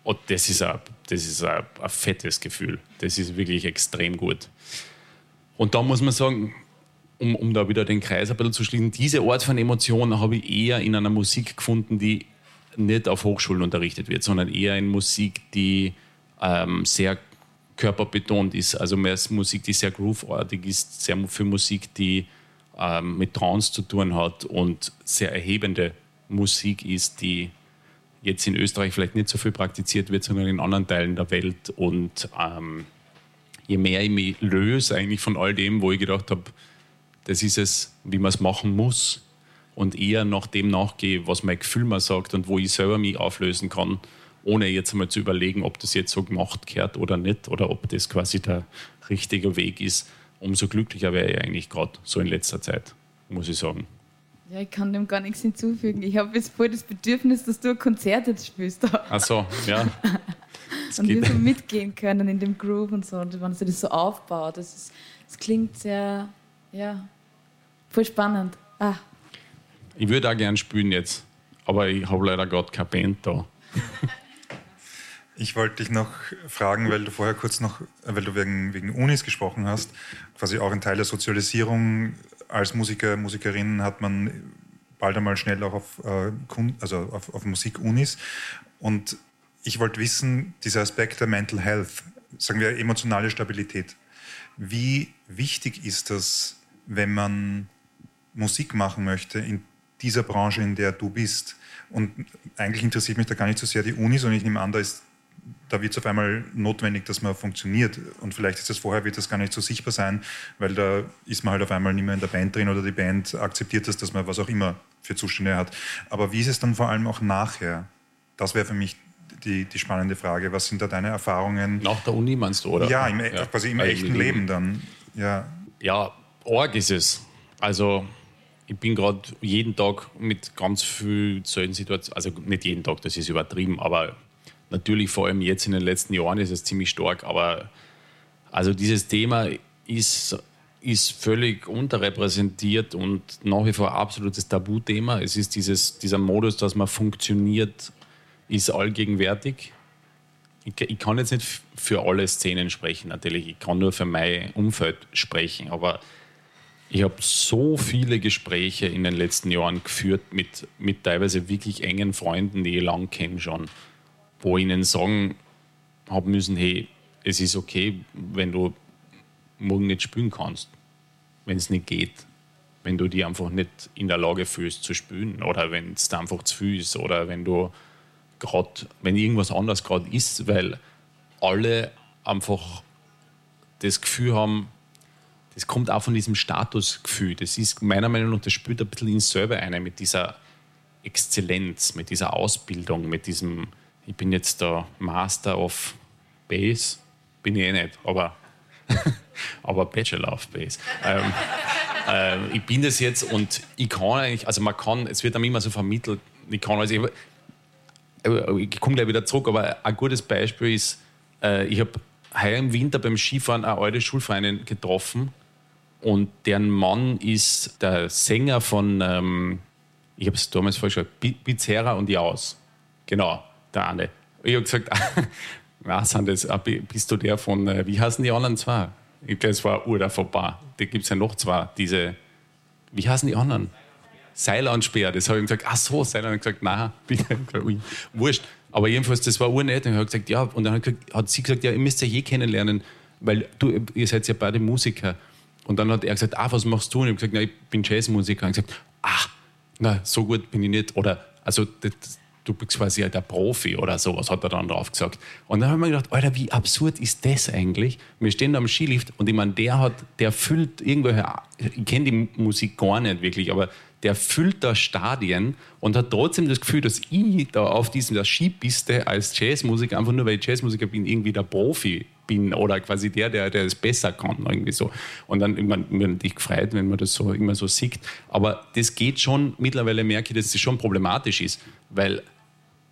Und das ist ein, das ist ein, ein fettes Gefühl. Das ist wirklich extrem gut. Und da muss man sagen, um, um da wieder den Kreis ein bisschen zu schließen, diese Art von Emotionen habe ich eher in einer Musik gefunden, die nicht auf Hochschulen unterrichtet wird, sondern eher in Musik, die ähm, sehr körperbetont ist. Also mehr Musik, die sehr grooveartig ist, sehr für Musik, die ähm, mit Trance zu tun hat und sehr erhebende Musik ist, die jetzt in Österreich vielleicht nicht so viel praktiziert wird, sondern in anderen Teilen der Welt. Und ähm, je mehr ich mich löse eigentlich von all dem, wo ich gedacht habe, das ist es, wie man es machen muss, und eher nach dem nachgehe, was mein Gefühl mir sagt und wo ich selber mich auflösen kann, ohne jetzt einmal zu überlegen, ob das jetzt so gemacht gehört oder nicht, oder ob das quasi der richtige Weg ist, umso glücklicher wäre ich eigentlich gerade so in letzter Zeit, muss ich sagen. Ja, ich kann dem gar nichts hinzufügen. Ich habe jetzt voll das Bedürfnis, dass du ein Konzert jetzt spielst. Ach so, ja. und wir so mitgehen können in dem Groove und so. Und wenn sich das so aufbaut, das, ist, das klingt sehr, ja, voll spannend. Ah. Ich würde auch gerne spielen jetzt, aber ich habe leider gerade keine Band da. Ich wollte dich noch fragen, weil du vorher kurz noch, weil du wegen, wegen Unis gesprochen hast, quasi auch ein Teil der Sozialisierung als Musiker, Musikerin hat man bald einmal schnell auch auf, äh, also auf, auf Musikunis. Und ich wollte wissen, dieser Aspekt der Mental Health, sagen wir emotionale Stabilität, wie wichtig ist das, wenn man Musik machen möchte in dieser Branche, in der du bist? Und eigentlich interessiert mich da gar nicht so sehr die Uni, sondern ich nehme an, da ist da wird es auf einmal notwendig, dass man funktioniert. Und vielleicht ist das vorher, wird das gar nicht so sichtbar sein, weil da ist man halt auf einmal nicht mehr in der Band drin oder die Band akzeptiert das, dass man was auch immer für Zustände hat. Aber wie ist es dann vor allem auch nachher? Das wäre für mich die, die spannende Frage. Was sind da deine Erfahrungen? Nach der Uni meinst du, oder? Ja, im, ja. quasi im echten Leben dann. Ja, ja Org ist es. Also ich bin gerade jeden Tag mit ganz vielen solchen Situationen, also nicht jeden Tag, das ist übertrieben, aber Natürlich vor allem jetzt in den letzten Jahren ist es ziemlich stark, aber also dieses Thema ist, ist völlig unterrepräsentiert und nach wie vor absolutes Tabuthema. Es ist dieses, dieser Modus, dass man funktioniert, ist allgegenwärtig. Ich, ich kann jetzt nicht für alle Szenen sprechen, natürlich. Ich kann nur für mein Umfeld sprechen, aber ich habe so viele Gespräche in den letzten Jahren geführt mit, mit teilweise wirklich engen Freunden, die ich lang kenne schon wo ich ihnen sagen habe müssen, hey, es ist okay, wenn du morgen nicht spielen kannst, wenn es nicht geht, wenn du dich einfach nicht in der Lage fühlst zu spielen oder wenn es einfach zu viel ist oder wenn du gerade, wenn irgendwas anders gerade ist, weil alle einfach das Gefühl haben, das kommt auch von diesem Statusgefühl. Das ist meiner Meinung nach, das spielt ein bisschen in selber eine mit dieser Exzellenz, mit dieser Ausbildung, mit diesem, ich bin jetzt der Master of Bass, bin ich eh nicht, aber, aber Bachelor of Bass. ähm, äh, ich bin das jetzt und ich kann eigentlich, also man kann, es wird einem immer so vermittelt, ich kann also, ich, ich komme gleich wieder zurück, aber ein gutes Beispiel ist, äh, ich habe heuer im Winter beim Skifahren eine alte Schulfreundin getroffen und deren Mann ist der Sänger von, ähm, ich habe es damals falsch gesagt, Bizerra und Jaus. Genau, der eine. Ich habe gesagt, was sind das? Bist du der von, äh, wie heißen die anderen zwei? Ich glaube, es war der vorbei. Da gibt es ja noch zwei, diese, wie heißen die anderen? Seilansperr, das habe ich gesagt, ach so, Seilan. Und gesagt, nein, bitte, wurscht. Aber jedenfalls, das war urnett. Und ich gesagt, ja, und dann hat, sie gesagt, ja, ihr müsst ja je kennenlernen, weil du, ihr seid ja beide Musiker. Und dann hat er gesagt, ah, was machst du? Und ich habe gesagt, na, ich bin Jazzmusiker. Und gesagt, ah, na, so gut bin ich nicht. Oder, also, das, du bist quasi der Profi oder sowas, hat er dann drauf gesagt. Und dann haben wir gedacht, Alter, wie absurd ist das eigentlich? Wir stehen da am Skilift und ich meine, der hat, der füllt irgendwelche, ich kenne die Musik gar nicht wirklich, aber der füllt da Stadien und hat trotzdem das Gefühl, dass ich da auf dieser Skipiste als Jazzmusiker, einfach nur weil ich Jazzmusiker bin, irgendwie der Profi bin oder quasi der, der, der es besser kann, irgendwie so. Und dann, immer man dich gefreut, wenn man das so immer so sieht. Aber das geht schon, mittlerweile merke ich, dass das schon problematisch ist, weil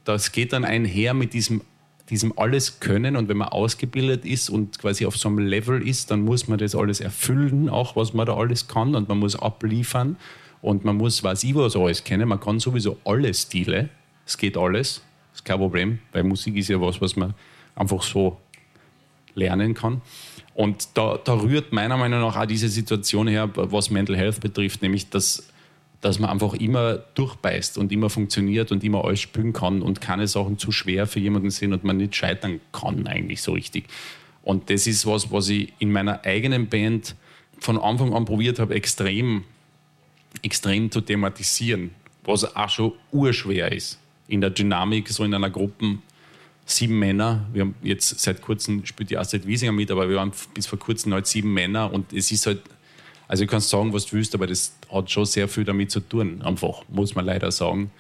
das geht dann einher mit diesem diesem alles können. Und wenn man ausgebildet ist und quasi auf so einem Level ist, dann muss man das alles erfüllen, auch was man da alles kann. Und man muss abliefern. Und man muss, weiß ich was alles kennen, man kann sowieso alle Stile, es geht alles, ist kein Problem, weil Musik ist ja was, was man einfach so lernen kann. Und da, da rührt meiner Meinung nach auch diese Situation her, was Mental Health betrifft, nämlich dass, dass man einfach immer durchbeißt und immer funktioniert und immer alles spüren kann und keine Sachen zu schwer für jemanden sind und man nicht scheitern kann eigentlich so richtig. Und das ist was, was ich in meiner eigenen Band von Anfang an probiert habe, extrem extrem zu thematisieren, was auch schon urschwer ist. In der Dynamik, so in einer Gruppe, sieben Männer, wir haben jetzt seit kurzem, spielt die Astrid Wiesinger mit, aber wir waren bis vor kurzem halt sieben Männer und es ist halt, also du kannst sagen, was du willst, aber das hat schon sehr viel damit zu tun, einfach, muss man leider sagen.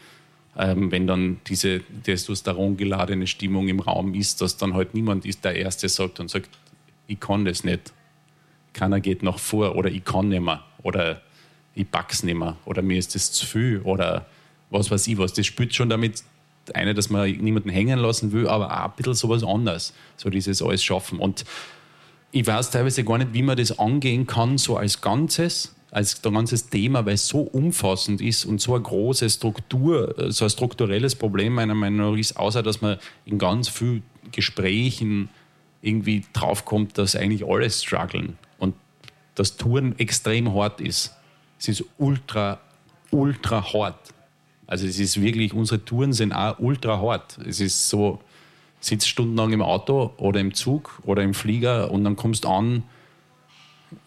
Ähm, wenn dann diese Testosteron geladene Stimmung im Raum ist, dass dann halt niemand ist, der Erste sagt und sagt, ich kann das nicht. Keiner geht noch vor oder ich kann nicht mehr oder ich pack's nicht mehr oder mir ist das zu viel oder was weiß ich was. Das spielt schon damit eine, dass man niemanden hängen lassen will, aber auch ein bisschen sowas anderes, so dieses alles schaffen. Und ich weiß teilweise gar nicht, wie man das angehen kann, so als Ganzes, als ganzes Thema, weil es so umfassend ist und so eine große Struktur, so ein strukturelles Problem meiner Meinung nach ist, außer dass man in ganz vielen Gesprächen irgendwie draufkommt, dass eigentlich alle strugglen und das Touren extrem hart ist. Es ist ultra, ultra hart. Also es ist wirklich, unsere Touren sind auch ultra hart. Es ist so, sitzt stundenlang im Auto oder im Zug oder im Flieger und dann kommst du an.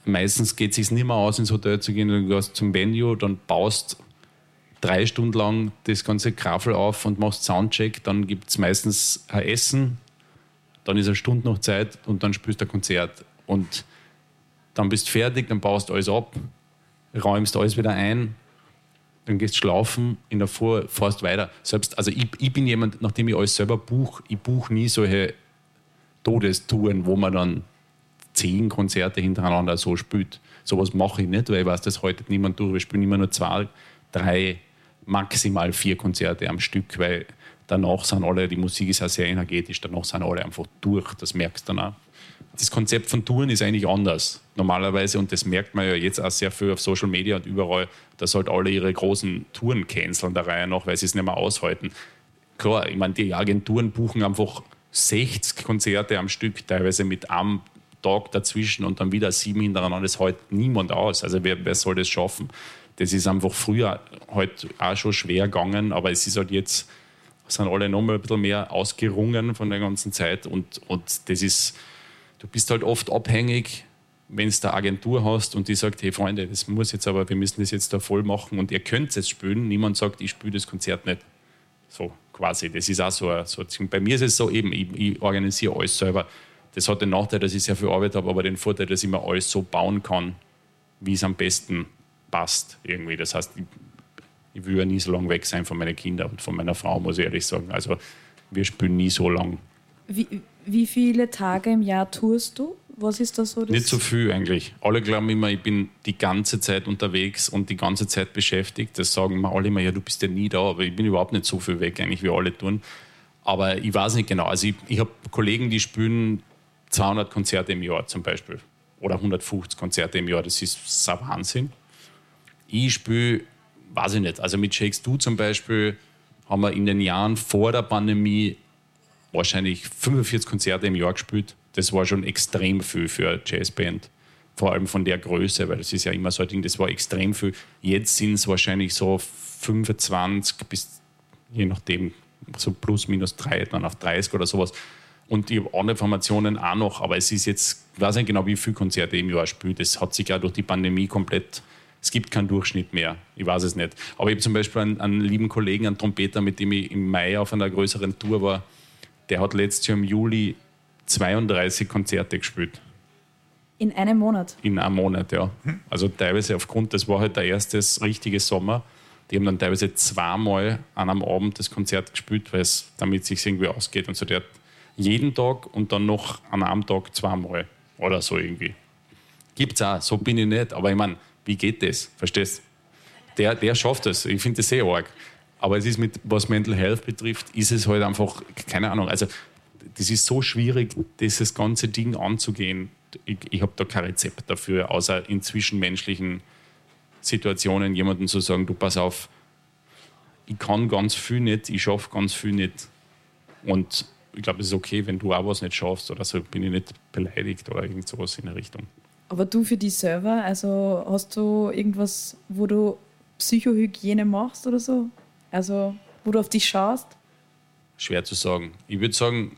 Meistens geht es sich nicht mehr aus, ins Hotel zu gehen, du gehst zum Venue, dann baust drei Stunden lang das ganze Kraffel auf und machst Soundcheck. Dann gibt es meistens ein Essen, dann ist eine Stunde noch Zeit und dann spielst du ein Konzert. Und dann bist du fertig, dann baust alles ab räumst alles wieder ein, dann gehst schlafen, in der Vor fährst weiter. Selbst, also ich, ich bin jemand, nachdem ich alles selber buche, ich buche nie solche Todestouren, wo man dann zehn Konzerte hintereinander so spielt. Sowas mache ich nicht, weil ich weiß, das haltet niemand durch. Wir spielen immer nur zwei, drei, maximal vier Konzerte am Stück, weil danach sind alle, die Musik ist ja sehr energetisch, danach sind alle einfach durch. Das merkst du dann auch das Konzept von Touren ist eigentlich anders normalerweise und das merkt man ja jetzt auch sehr viel auf Social Media und überall, dass halt alle ihre großen Touren canceln der Reihe nach, weil sie es nicht mehr aushalten. Klar, ich meine, die Agenturen buchen einfach 60 Konzerte am Stück, teilweise mit einem Tag dazwischen und dann wieder sieben hintereinander. Das hält niemand aus. Also wer, wer soll das schaffen? Das ist einfach früher halt auch schon schwer gegangen, aber es ist halt jetzt, sind alle noch mal ein bisschen mehr ausgerungen von der ganzen Zeit und, und das ist du bist halt oft abhängig, wenn du eine Agentur hast und die sagt, hey Freunde, das muss jetzt aber, wir müssen das jetzt da voll machen und ihr könnt es jetzt spielen. Niemand sagt, ich spiele das Konzert nicht. So quasi. Das ist auch so, so bei mir ist es so eben, ich, ich organisiere alles selber. Das hat den Nachteil, dass ich sehr viel Arbeit habe, aber den Vorteil, dass ich mir alles so bauen kann, wie es am besten passt irgendwie. Das heißt, ich, ich will ja nie so lange weg sein von meinen Kindern und von meiner Frau, muss ich ehrlich sagen. Also wir spielen nie so lang. Wie, wie viele Tage im Jahr tourst du? Was ist da so? Das? Nicht so viel eigentlich. Alle glauben immer, ich bin die ganze Zeit unterwegs und die ganze Zeit beschäftigt. Das sagen mir alle immer, ja, du bist ja nie da, aber ich bin überhaupt nicht so viel weg, eigentlich, wie alle tun. Aber ich weiß nicht genau. Also ich, ich habe Kollegen, die spielen 200 Konzerte im Jahr zum Beispiel. Oder 150 Konzerte im Jahr. Das ist so Wahnsinn. Ich spiele, weiß ich nicht. Also mit Shakes Du zum Beispiel haben wir in den Jahren vor der Pandemie wahrscheinlich 45 Konzerte im Jahr gespielt. Das war schon extrem viel für eine Jazzband. Vor allem von der Größe, weil das ist ja immer so ein Ding, das war extrem viel. Jetzt sind es wahrscheinlich so 25 bis, je nachdem, so plus minus drei, dann auf 30 oder sowas. Und ich habe andere Formationen auch noch, aber es ist jetzt, ich weiß nicht genau, wie viele Konzerte im Jahr spielt. Das hat sich ja durch die Pandemie komplett, es gibt keinen Durchschnitt mehr. Ich weiß es nicht. Aber ich habe zum Beispiel einen, einen lieben Kollegen, einen Trompeter, mit dem ich im Mai auf einer größeren Tour war, der hat letztes Jahr im Juli 32 Konzerte gespielt. In einem Monat? In einem Monat, ja. Also teilweise aufgrund, das war halt der erste richtige Sommer. Die haben dann teilweise zweimal an einem Abend das Konzert gespielt, weil es damit sich irgendwie ausgeht. Und so der hat jeden Tag und dann noch an einem Tag zweimal oder so irgendwie. Gibt es auch, so bin ich nicht. Aber ich meine, wie geht das? Verstehst Der, der schafft es. Ich finde das sehr arg. Aber es ist mit, was Mental Health betrifft, ist es halt einfach, keine Ahnung, also das ist so schwierig, dieses ganze Ding anzugehen. Ich, ich habe da kein Rezept dafür, außer in zwischenmenschlichen Situationen jemandem zu sagen, du pass auf, ich kann ganz viel nicht, ich schaffe ganz viel nicht. Und ich glaube, es ist okay, wenn du auch was nicht schaffst oder so, bin ich nicht beleidigt oder irgend sowas in der Richtung. Aber du für die selber, also hast du irgendwas, wo du Psychohygiene machst oder so? Also, wo du auf dich schaust? Schwer zu sagen. Ich würde sagen,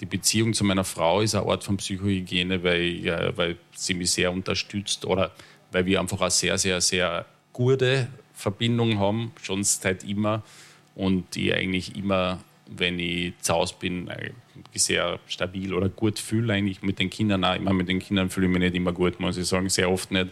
die Beziehung zu meiner Frau ist eine Art von Psychohygiene, weil, ja, weil sie mich sehr unterstützt oder weil wir einfach eine sehr, sehr, sehr gute Verbindung haben, schon seit immer. Und die eigentlich immer, wenn ich zu Hause bin, äh, sehr stabil oder gut fühle, eigentlich mit den Kindern auch. Immer mit den Kindern fühle ich mich nicht immer gut, muss ich sagen, sehr oft nicht.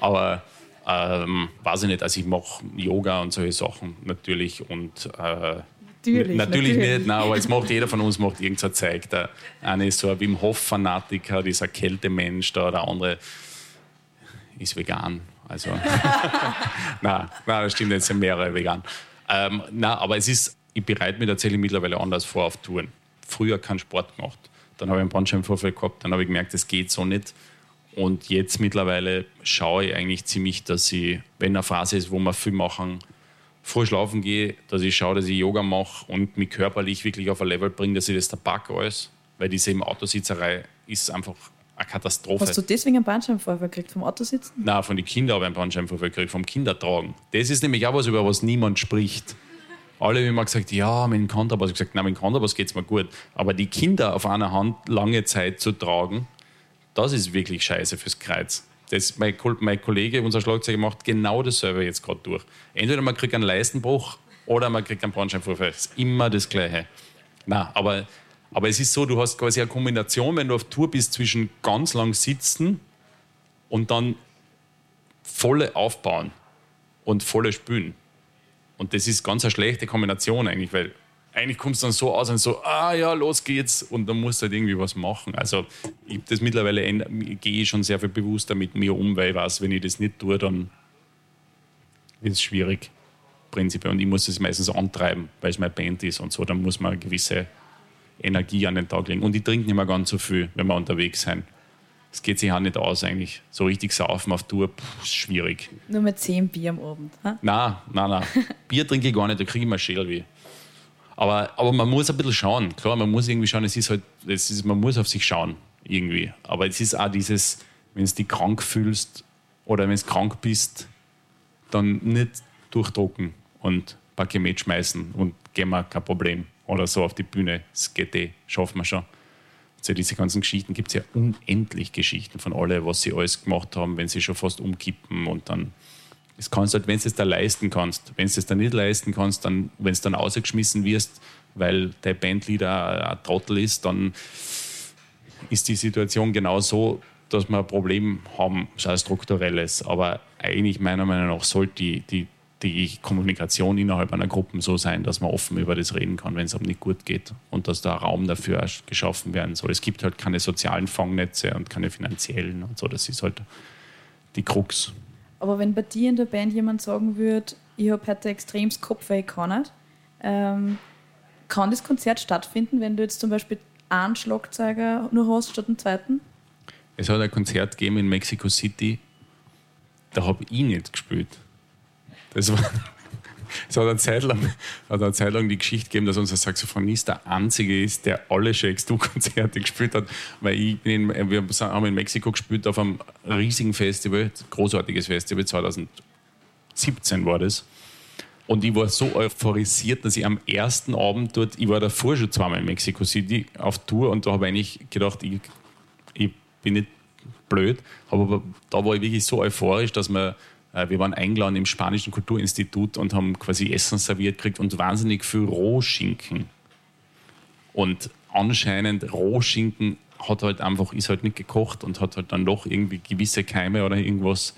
Aber ähm, weiß ich nicht, also ich mache Yoga und solche Sachen natürlich und äh, natürlich, natürlich, natürlich, nicht, nein, aber jetzt macht jeder von uns macht irgendein Zeug. Der eine ist so ein Wim Hof Fanatiker, dieser Kältemensch da, der andere ist vegan. Also nein, nein, das stimmt, jetzt sind mehrere vegan. Ähm, nein, aber es ist, ich bereite mich tatsächlich mittlerweile anders vor auf Touren. Früher keinen Sport gemacht. Dann habe ich einen Bandscheibenvorfall gehabt, dann habe ich gemerkt, das geht so nicht. Und jetzt mittlerweile schaue ich eigentlich ziemlich, dass ich, wenn eine Phase ist, wo wir viel machen, früh schlafen gehe, dass ich schaue, dass ich Yoga mache und mich körperlich wirklich auf ein Level bringe, dass ich das tabak alles, weil diese im Autositzerei ist einfach eine Katastrophe. Hast du deswegen einen Bandscheibenvorfall gekriegt vom Autositzen? Nein, von den Kindern habe ich einen Bandscheibenvorfall gekriegt, vom Kindertragen. Das ist nämlich auch was, über was niemand spricht. Alle haben immer gesagt, ja, mit dem Kontrabass. Ich habe gesagt, nein, mit dem Kontrabass geht es mir gut. Aber die Kinder auf einer Hand lange Zeit zu tragen, das ist wirklich scheiße fürs Kreuz. Das, mein, mein Kollege, unser Schlagzeuger, macht genau dasselbe jetzt gerade durch. Entweder man kriegt einen Leistenbruch oder man kriegt einen Bandscheibenvorfall. Das ist immer das Gleiche. Na, aber, aber es ist so, du hast quasi eine Kombination, wenn du auf Tour bist, zwischen ganz lang sitzen und dann volle aufbauen und volle spülen. Und das ist ganz eine schlechte Kombination eigentlich, weil eigentlich kommt es dann so aus und so, ah ja, los geht's und dann musst du halt irgendwie was machen. Also ich das mittlerweile gehe ich schon sehr viel bewusster mit mir um, weil ich weiß, wenn ich das nicht tue, dann wird es schwierig. Prinzipiell. Und ich muss es meistens antreiben, weil es meine Band ist und so. Dann muss man eine gewisse Energie an den Tag legen. Und ich trinke nicht mehr ganz so viel, wenn wir unterwegs sind. Es geht sich auch nicht aus eigentlich. So richtig saufen auf Tour, pff, ist schwierig. Nur mit zehn Bier am Abend. Ha? Nein, nein, nein. Bier trinke ich gar nicht, da kriege ich mal Schädelweh. Aber, aber man muss ein bisschen schauen. Klar, man muss irgendwie schauen, es ist halt, es ist, man muss auf sich schauen, irgendwie. Aber es ist auch dieses, wenn du dich krank fühlst oder wenn du krank bist, dann nicht durchdrucken und ein paar Gemäht schmeißen und gehen wir kein Problem. Oder so auf die Bühne. Das geht eh, schaffen wir schon. Also diese ganzen Geschichten gibt es ja unendlich Geschichten von alle, was sie alles gemacht haben, wenn sie schon fast umkippen und dann Das kannst halt, wenn du es da leisten kannst. Wenn du es da nicht leisten kannst, dann, wenn du dann ausgeschmissen wirst, weil der Bandleader ein Trottel ist, dann ist die Situation genau so, dass wir ein Problem haben, ein strukturelles. Aber eigentlich meiner Meinung nach sollte die, die, die Kommunikation innerhalb einer Gruppe so sein, dass man offen über das reden kann, wenn es einem nicht gut geht und dass da Raum dafür geschaffen werden soll. Es gibt halt keine sozialen Fangnetze und keine finanziellen und so. Das ist halt die Krux. Aber wenn bei dir in der Band jemand sagen würde, ich habe heute extremst Kopfweh, kann nicht, ähm, kann das Konzert stattfinden, wenn du jetzt zum Beispiel einen Schlagzeuger nur hast statt einen zweiten? Es hat ein Konzert gegeben in Mexico City, da habe ich nicht gespielt. Das war. Es hat eine, Zeit lang, hat eine Zeit lang die Geschichte gegeben, dass unser Saxophonist der Einzige ist, der alle Shakes Du-Konzerte gespielt hat. Weil ich bin in, wir haben in Mexiko gespielt auf einem riesigen Festival, großartiges Festival, 2017 war das. Und ich war so euphorisiert, dass ich am ersten Abend dort, ich war davor schon zweimal in Mexico City auf Tour und da habe ich eigentlich gedacht, ich, ich bin nicht blöd, aber da war ich wirklich so euphorisch, dass äh, wir waren eingeladen im Spanischen Kulturinstitut und haben quasi Essen serviert gekriegt und wahnsinnig viel Rohschinken. Und anscheinend Rohschinken hat halt einfach, ist halt nicht gekocht und hat halt dann doch irgendwie gewisse Keime oder irgendwas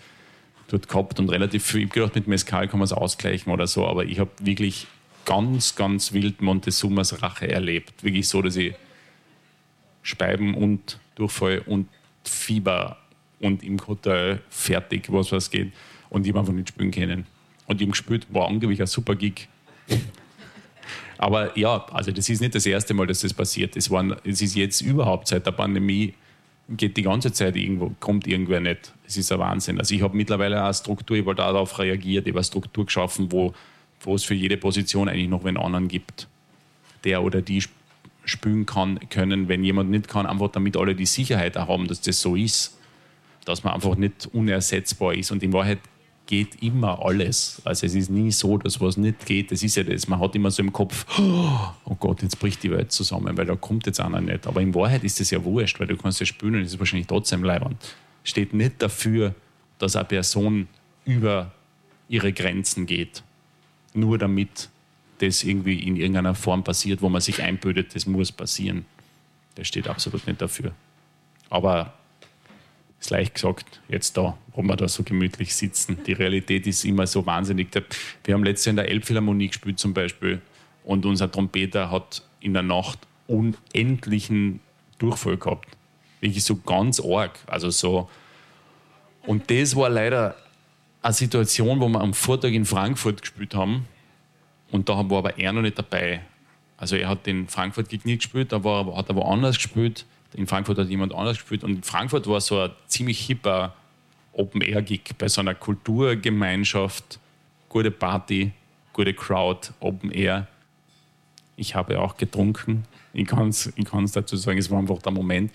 dort gehabt und relativ viel. Ich habe gedacht, mit Mescal kann man es ausgleichen oder so, aber ich habe wirklich ganz, ganz wild Montezumas Rache erlebt. Wirklich so, dass ich Speiben und Durchfall und Fieber und im Hotel fertig, was was geht. Und ich habe einfach nicht spielen können. Und ich habe gespielt, war angeblich ein super Gig. Aber ja, also das ist nicht das erste Mal, dass das passiert. Es, waren, es ist jetzt überhaupt seit der Pandemie, geht die ganze Zeit irgendwo, kommt irgendwer nicht. Es ist ein Wahnsinn. Also ich habe mittlerweile eine Struktur, ich habe darauf reagiert, ich habe eine Struktur geschaffen, wo, wo es für jede Position eigentlich noch einen anderen gibt, der oder die spülen kann, können, wenn jemand nicht kann, einfach damit alle die Sicherheit haben, dass das so ist, dass man einfach nicht unersetzbar ist. Und in Wahrheit geht immer alles. Also es ist nie so, dass was nicht geht. Das ist ja das. Man hat immer so im Kopf, oh Gott, jetzt bricht die Welt zusammen, weil da kommt jetzt einer nicht. Aber in Wahrheit ist das ja wurscht, weil du kannst ja spülen und es ist wahrscheinlich trotzdem leibend. Steht nicht dafür, dass eine Person über ihre Grenzen geht. Nur damit das irgendwie in irgendeiner Form passiert, wo man sich einbildet, das muss passieren. Das steht absolut nicht dafür. Aber ist leicht gesagt, jetzt da, wo wir da so gemütlich sitzen. Die Realität ist immer so wahnsinnig. Wir haben letztes Jahr in der Elbphilharmonie gespielt zum Beispiel und unser Trompeter hat in der Nacht unendlichen Durchfall gehabt. Wirklich so ganz arg. Also so. Und das war leider eine Situation, wo wir am Vortag in Frankfurt gespielt haben und da war aber er noch nicht dabei. Also er hat den Frankfurt-Gig gespielt, aber hat aber anders gespielt. In Frankfurt hat jemand anders gespielt. Und in Frankfurt war so ein ziemlich hipper Open-Air-Gig bei so einer Kulturgemeinschaft. Gute Party, gute Crowd, Open-Air. Ich habe auch getrunken. Ich kann es dazu sagen, es war einfach der Moment.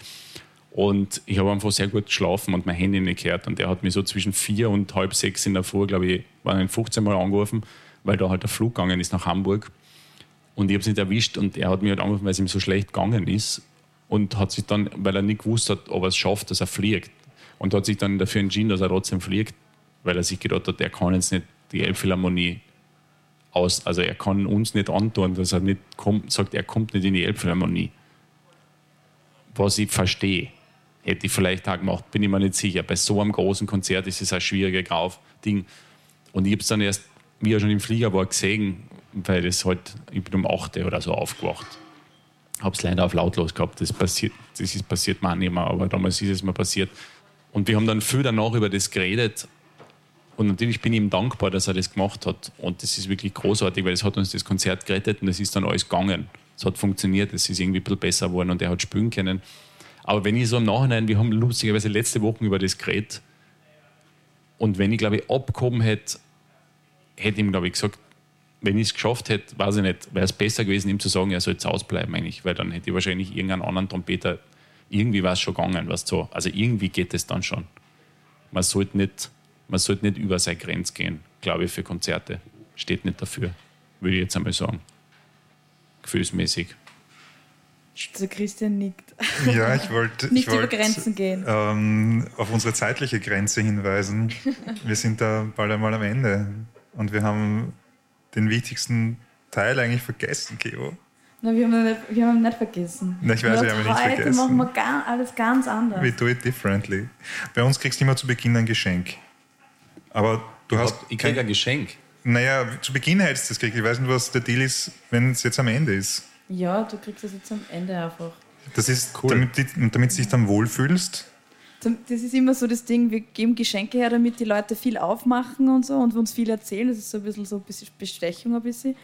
Und ich habe einfach sehr gut geschlafen und mein Handy nicht gehört. Und der hat mich so zwischen vier und halb sechs in der Früh, glaube ich, waren ihn 15 Mal angerufen weil da halt der Flug gegangen ist nach Hamburg. Und ich habe es nicht erwischt und er hat mich halt angerufen, weil es ihm so schlecht gegangen ist. Und hat sich dann, weil er nicht gewusst hat, ob er es schafft, dass er fliegt. Und hat sich dann dafür entschieden, dass er trotzdem fliegt, weil er sich gedacht hat, er kann jetzt nicht die Elbphilharmonie aus, also er kann uns nicht antun, dass er nicht kommt, sagt, er kommt nicht in die Elbphilharmonie. Was ich verstehe, hätte ich vielleicht auch gemacht, bin ich mir nicht sicher. Bei so einem großen Konzert ist es ein schwieriges Ding. Und ich habe es dann erst wie er schon im Flieger war, gesehen, weil das halt, ich bin um 8 oder so aufgewacht. Habe es leider auf lautlos gehabt. Das, passiert, das ist passiert mir auch nicht mehr, aber damals ist es mir passiert. Und wir haben dann viel danach über das geredet. Und natürlich bin ich ihm dankbar, dass er das gemacht hat. Und das ist wirklich großartig, weil es hat uns das Konzert gerettet und es ist dann alles gegangen. Es hat funktioniert, es ist irgendwie ein bisschen besser geworden und er hat spielen können. Aber wenn ich so im Nachhinein, wir haben lustigerweise letzte Woche über das geredet, und wenn ich, glaube ich, abgehoben hätte, hätte ihm, glaube ich, gesagt, wenn ich es geschafft hätte, weiß ich nicht, wäre es besser gewesen, ihm zu sagen, er soll jetzt ausbleiben eigentlich, weil dann hätte ich wahrscheinlich irgendeinen anderen Trompeter, irgendwie war es schon gegangen, was so. Also irgendwie geht es dann schon. Man sollte nicht, man sollte nicht über seine Grenze gehen, glaube ich, für Konzerte. Steht nicht dafür, würde ich jetzt einmal sagen. Gefühlsmäßig. Also Christian nickt. Ja, ich wollte nicht wollt, über Grenzen gehen. Ähm, auf unsere zeitliche Grenze hinweisen. wir sind da bald einmal am Ende und wir haben den wichtigsten Teil eigentlich vergessen, Geo. Na, wir haben ihn nicht, wir haben ihn nicht vergessen. Na, ich weiß, wir haben ihn nicht heute vergessen. machen wir gar, alles ganz anders. We do it differently. Bei uns kriegst du immer zu Beginn ein Geschenk. Aber du hast. Ich kriege ein Geschenk. Naja, zu Beginn hättest du das gekriegt. Ich weiß nicht, was der Deal ist, wenn es jetzt am Ende ist. Ja, du kriegst es jetzt am Ende einfach. Das ist, Cool. damit, damit du dich dann wohlfühlst. Das ist immer so das Ding, wir geben Geschenke her, damit die Leute viel aufmachen und so und uns viel erzählen. Das ist so ein bisschen so ein bisschen Bestechung ein bisschen.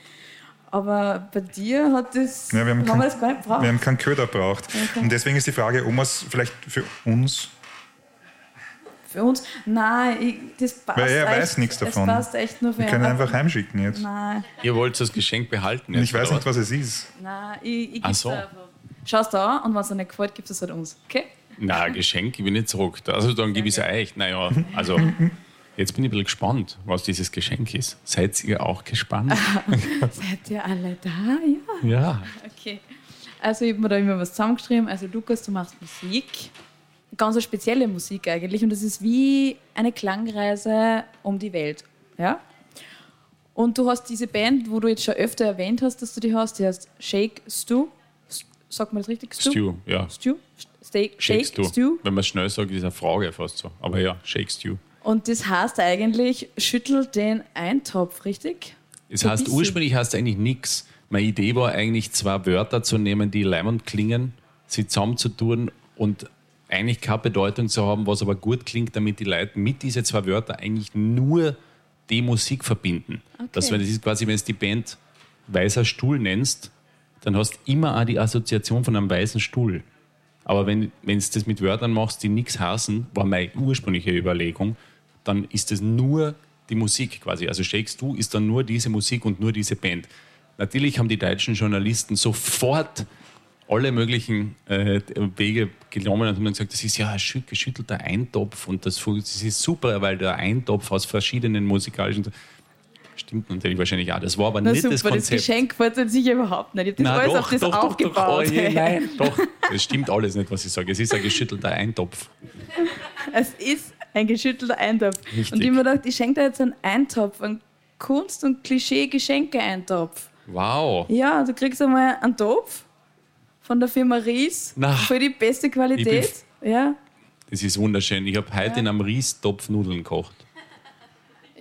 Aber bei dir hat das, Ja, wir haben, haben kein, wir das gar nicht gebraucht. wir haben keinen Köder braucht. Okay. Und deswegen ist die Frage, ob wir es vielleicht für uns. Für uns, nein, ich, das passt Weil er echt, weiß nichts davon. Es passt echt nur für Wir können ihn. einfach heimschicken jetzt. Nein, Ihr wollt das Geschenk behalten. Jetzt, ich weiß nicht, was es ist. nein, ich, ich so. dir einfach. Schau es da an und wenn es dir nicht gefällt, gibst du es halt uns. Okay? Na, Geschenk gebe ich nicht zurück. Also dann gebe ich es euch. Naja, also jetzt bin ich ein bisschen gespannt, was dieses Geschenk ist. Seid ihr auch gespannt? Seid ihr alle da? Ja. ja. Okay. Also ich habe mir da immer was zusammengeschrieben. Also Lukas, du machst Musik. Ganz eine spezielle Musik eigentlich. Und das ist wie eine Klangreise um die Welt. Ja? Und du hast diese Band, wo du jetzt schon öfter erwähnt hast, dass du die hast, die heißt Shake Stew. S- Sagt man das richtig? Stew, ja. Stew? Steak, Shake. Stew. Wenn man es schnell sagt, ist eine Frage fast so. Aber ja, shakes du. Und das heißt eigentlich, schüttel den Eintopf, richtig? Es heißt, ursprünglich heißt eigentlich nichts. Meine Idee war eigentlich, zwei Wörter zu nehmen, die leimend klingen, sie zusammenzutun und eigentlich keine Bedeutung zu haben, was aber gut klingt, damit die Leute mit diesen zwei Wörtern eigentlich nur die Musik verbinden. Das, Okay. das ist quasi, wenn du die Band Weißer Stuhl nennst, dann hast du immer auch die Assoziation von einem weißen Stuhl. Aber wenn du das mit Wörtern machst, die nichts heißen, war meine ursprüngliche Überlegung, dann ist es nur die Musik quasi. Also Shakes Du ist dann nur diese Musik und nur diese Band. Natürlich haben die deutschen Journalisten sofort alle möglichen äh, Wege genommen und haben dann gesagt, das ist ja ein schü- geschüttelter Eintopf und das, das ist super, weil der Eintopf aus verschiedenen musikalischen. Stimmt natürlich wahrscheinlich auch. Das war aber Na nicht super, das das, Konzept. Geschenk gefällt uns sicher überhaupt nicht. Ich habe das Nein, alles doch, auf das doch, aufgebaut. Doch, oh je, nein, doch. Es stimmt alles nicht, was ich sage. Es ist ein geschüttelter Eintopf. Es ist ein geschüttelter Eintopf. Richtig. Und ich mir gedacht, ich schenke dir jetzt einen Eintopf, einen Kunst- und Klischee-Geschenke-Eintopf. Wow. Ja, du kriegst einmal einen Topf von der Firma Ries Na, für die beste Qualität. Ja, Das ist wunderschön. Ich habe heute in einem Riestopf Nudeln gekocht.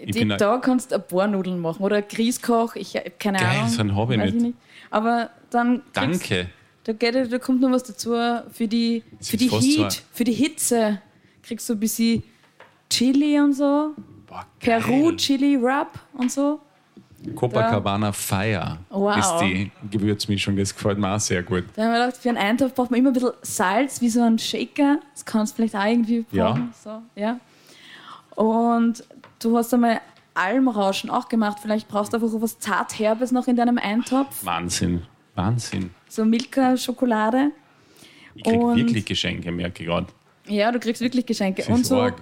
Die, ein- da kannst du ein paar Nudeln machen oder Grießkoch, ich habe keine Geil, Ahnung. so einen hab ich nicht. Aber dann Danke. da, geht, da kommt noch was dazu für die, für die fast so Heat, für die Hitze. Kriegst du ein bisschen Chili und so, Boah. Peru Chili Rub und so. Copacabana Fire Wow. ist die Gewürzmischung. Das gefällt mir auch sehr gut. Da haben wir gedacht, für einen Eintopf braucht man immer ein bisschen Salz, wie so ein Shaker. Das kannst du vielleicht auch irgendwie Ja. brauchen. So, ja. Und du hast einmal Almrauschen auch gemacht. Vielleicht brauchst du einfach was Zartherbes noch in deinem Eintopf. Wahnsinn. Wahnsinn. So Milka-Schokolade. Ich krieg Und- wirklich Geschenke, merke ich gerade. Ja, du kriegst wirklich Geschenke. Und so arg.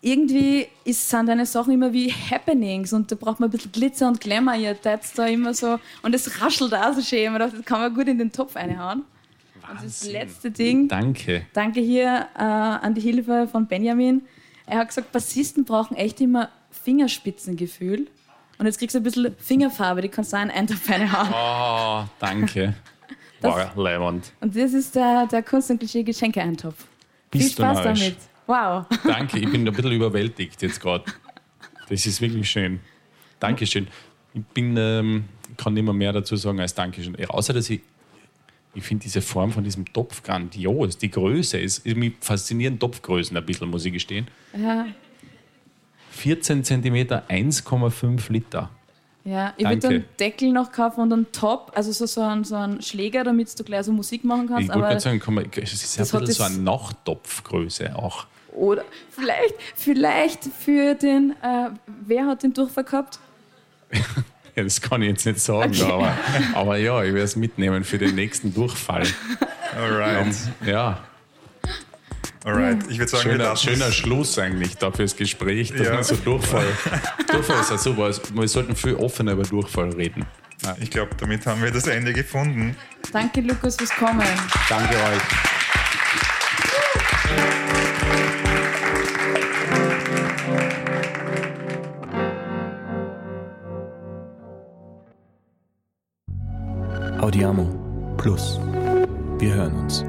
irgendwie ist, sind deine Sachen immer wie Happenings und da braucht man ein bisschen Glitzer und Glamour. Ihr tat's da immer so und es raschelt auch so schön. Man dachte, das kann man gut in den Topf reinhauen. Und das Wahnsinn. letzte Ding. Danke. Danke hier äh, an die Hilfe von Benjamin. Er hat gesagt, Bassisten brauchen echt immer Fingerspitzengefühl. Und jetzt kriegst du ein bisschen Fingerfarbe, die kannst du auch in einen Topf reinhauen. Oh, danke. War leibend. Und das ist der, der Kunst- und Klischee-Geschenke-Eintopf. Viel Spaß damit. Wow. Danke, ich bin ein bisschen überwältigt jetzt gerade. Das ist wirklich schön. Dankeschön. Ich bin, ähm, kann nicht mehr mehr dazu sagen als Dankeschön. Außer, dass ich, ich finde diese Form von diesem Topf grandios. Die Größe ist, mich faszinieren Topfgrößen ein bisschen, muss ich gestehen. Ja, 14 cm, 1,5 Liter. ja. ich würde einen Deckel noch kaufen und einen Top, also so, so, einen, so einen Schläger, damit du gleich so Musik machen Ich kannst. Aber, gerade sagen, man, es ist das ein bisschen so eine Nachtopfgröße auch. oder vielleicht, vielleicht für den, äh, wer hat den Durchfall gehabt? Ja, das kann ich jetzt nicht sagen, Okay. aber, aber ja, ich werde es mitnehmen für den nächsten Durchfall. Alright. Ja, Alright. Ich würde sagen, wir schöner, schöner Schluss eigentlich da fürs Gespräch, dass Ja. man so Durchfall. Durchfall ist ja super. Wir sollten viel offener über Durchfall reden. Ich glaube, damit haben wir das Ende gefunden. Danke, Lukas, fürs Kommen. Danke euch. Audiamo Plus. Wir hören uns.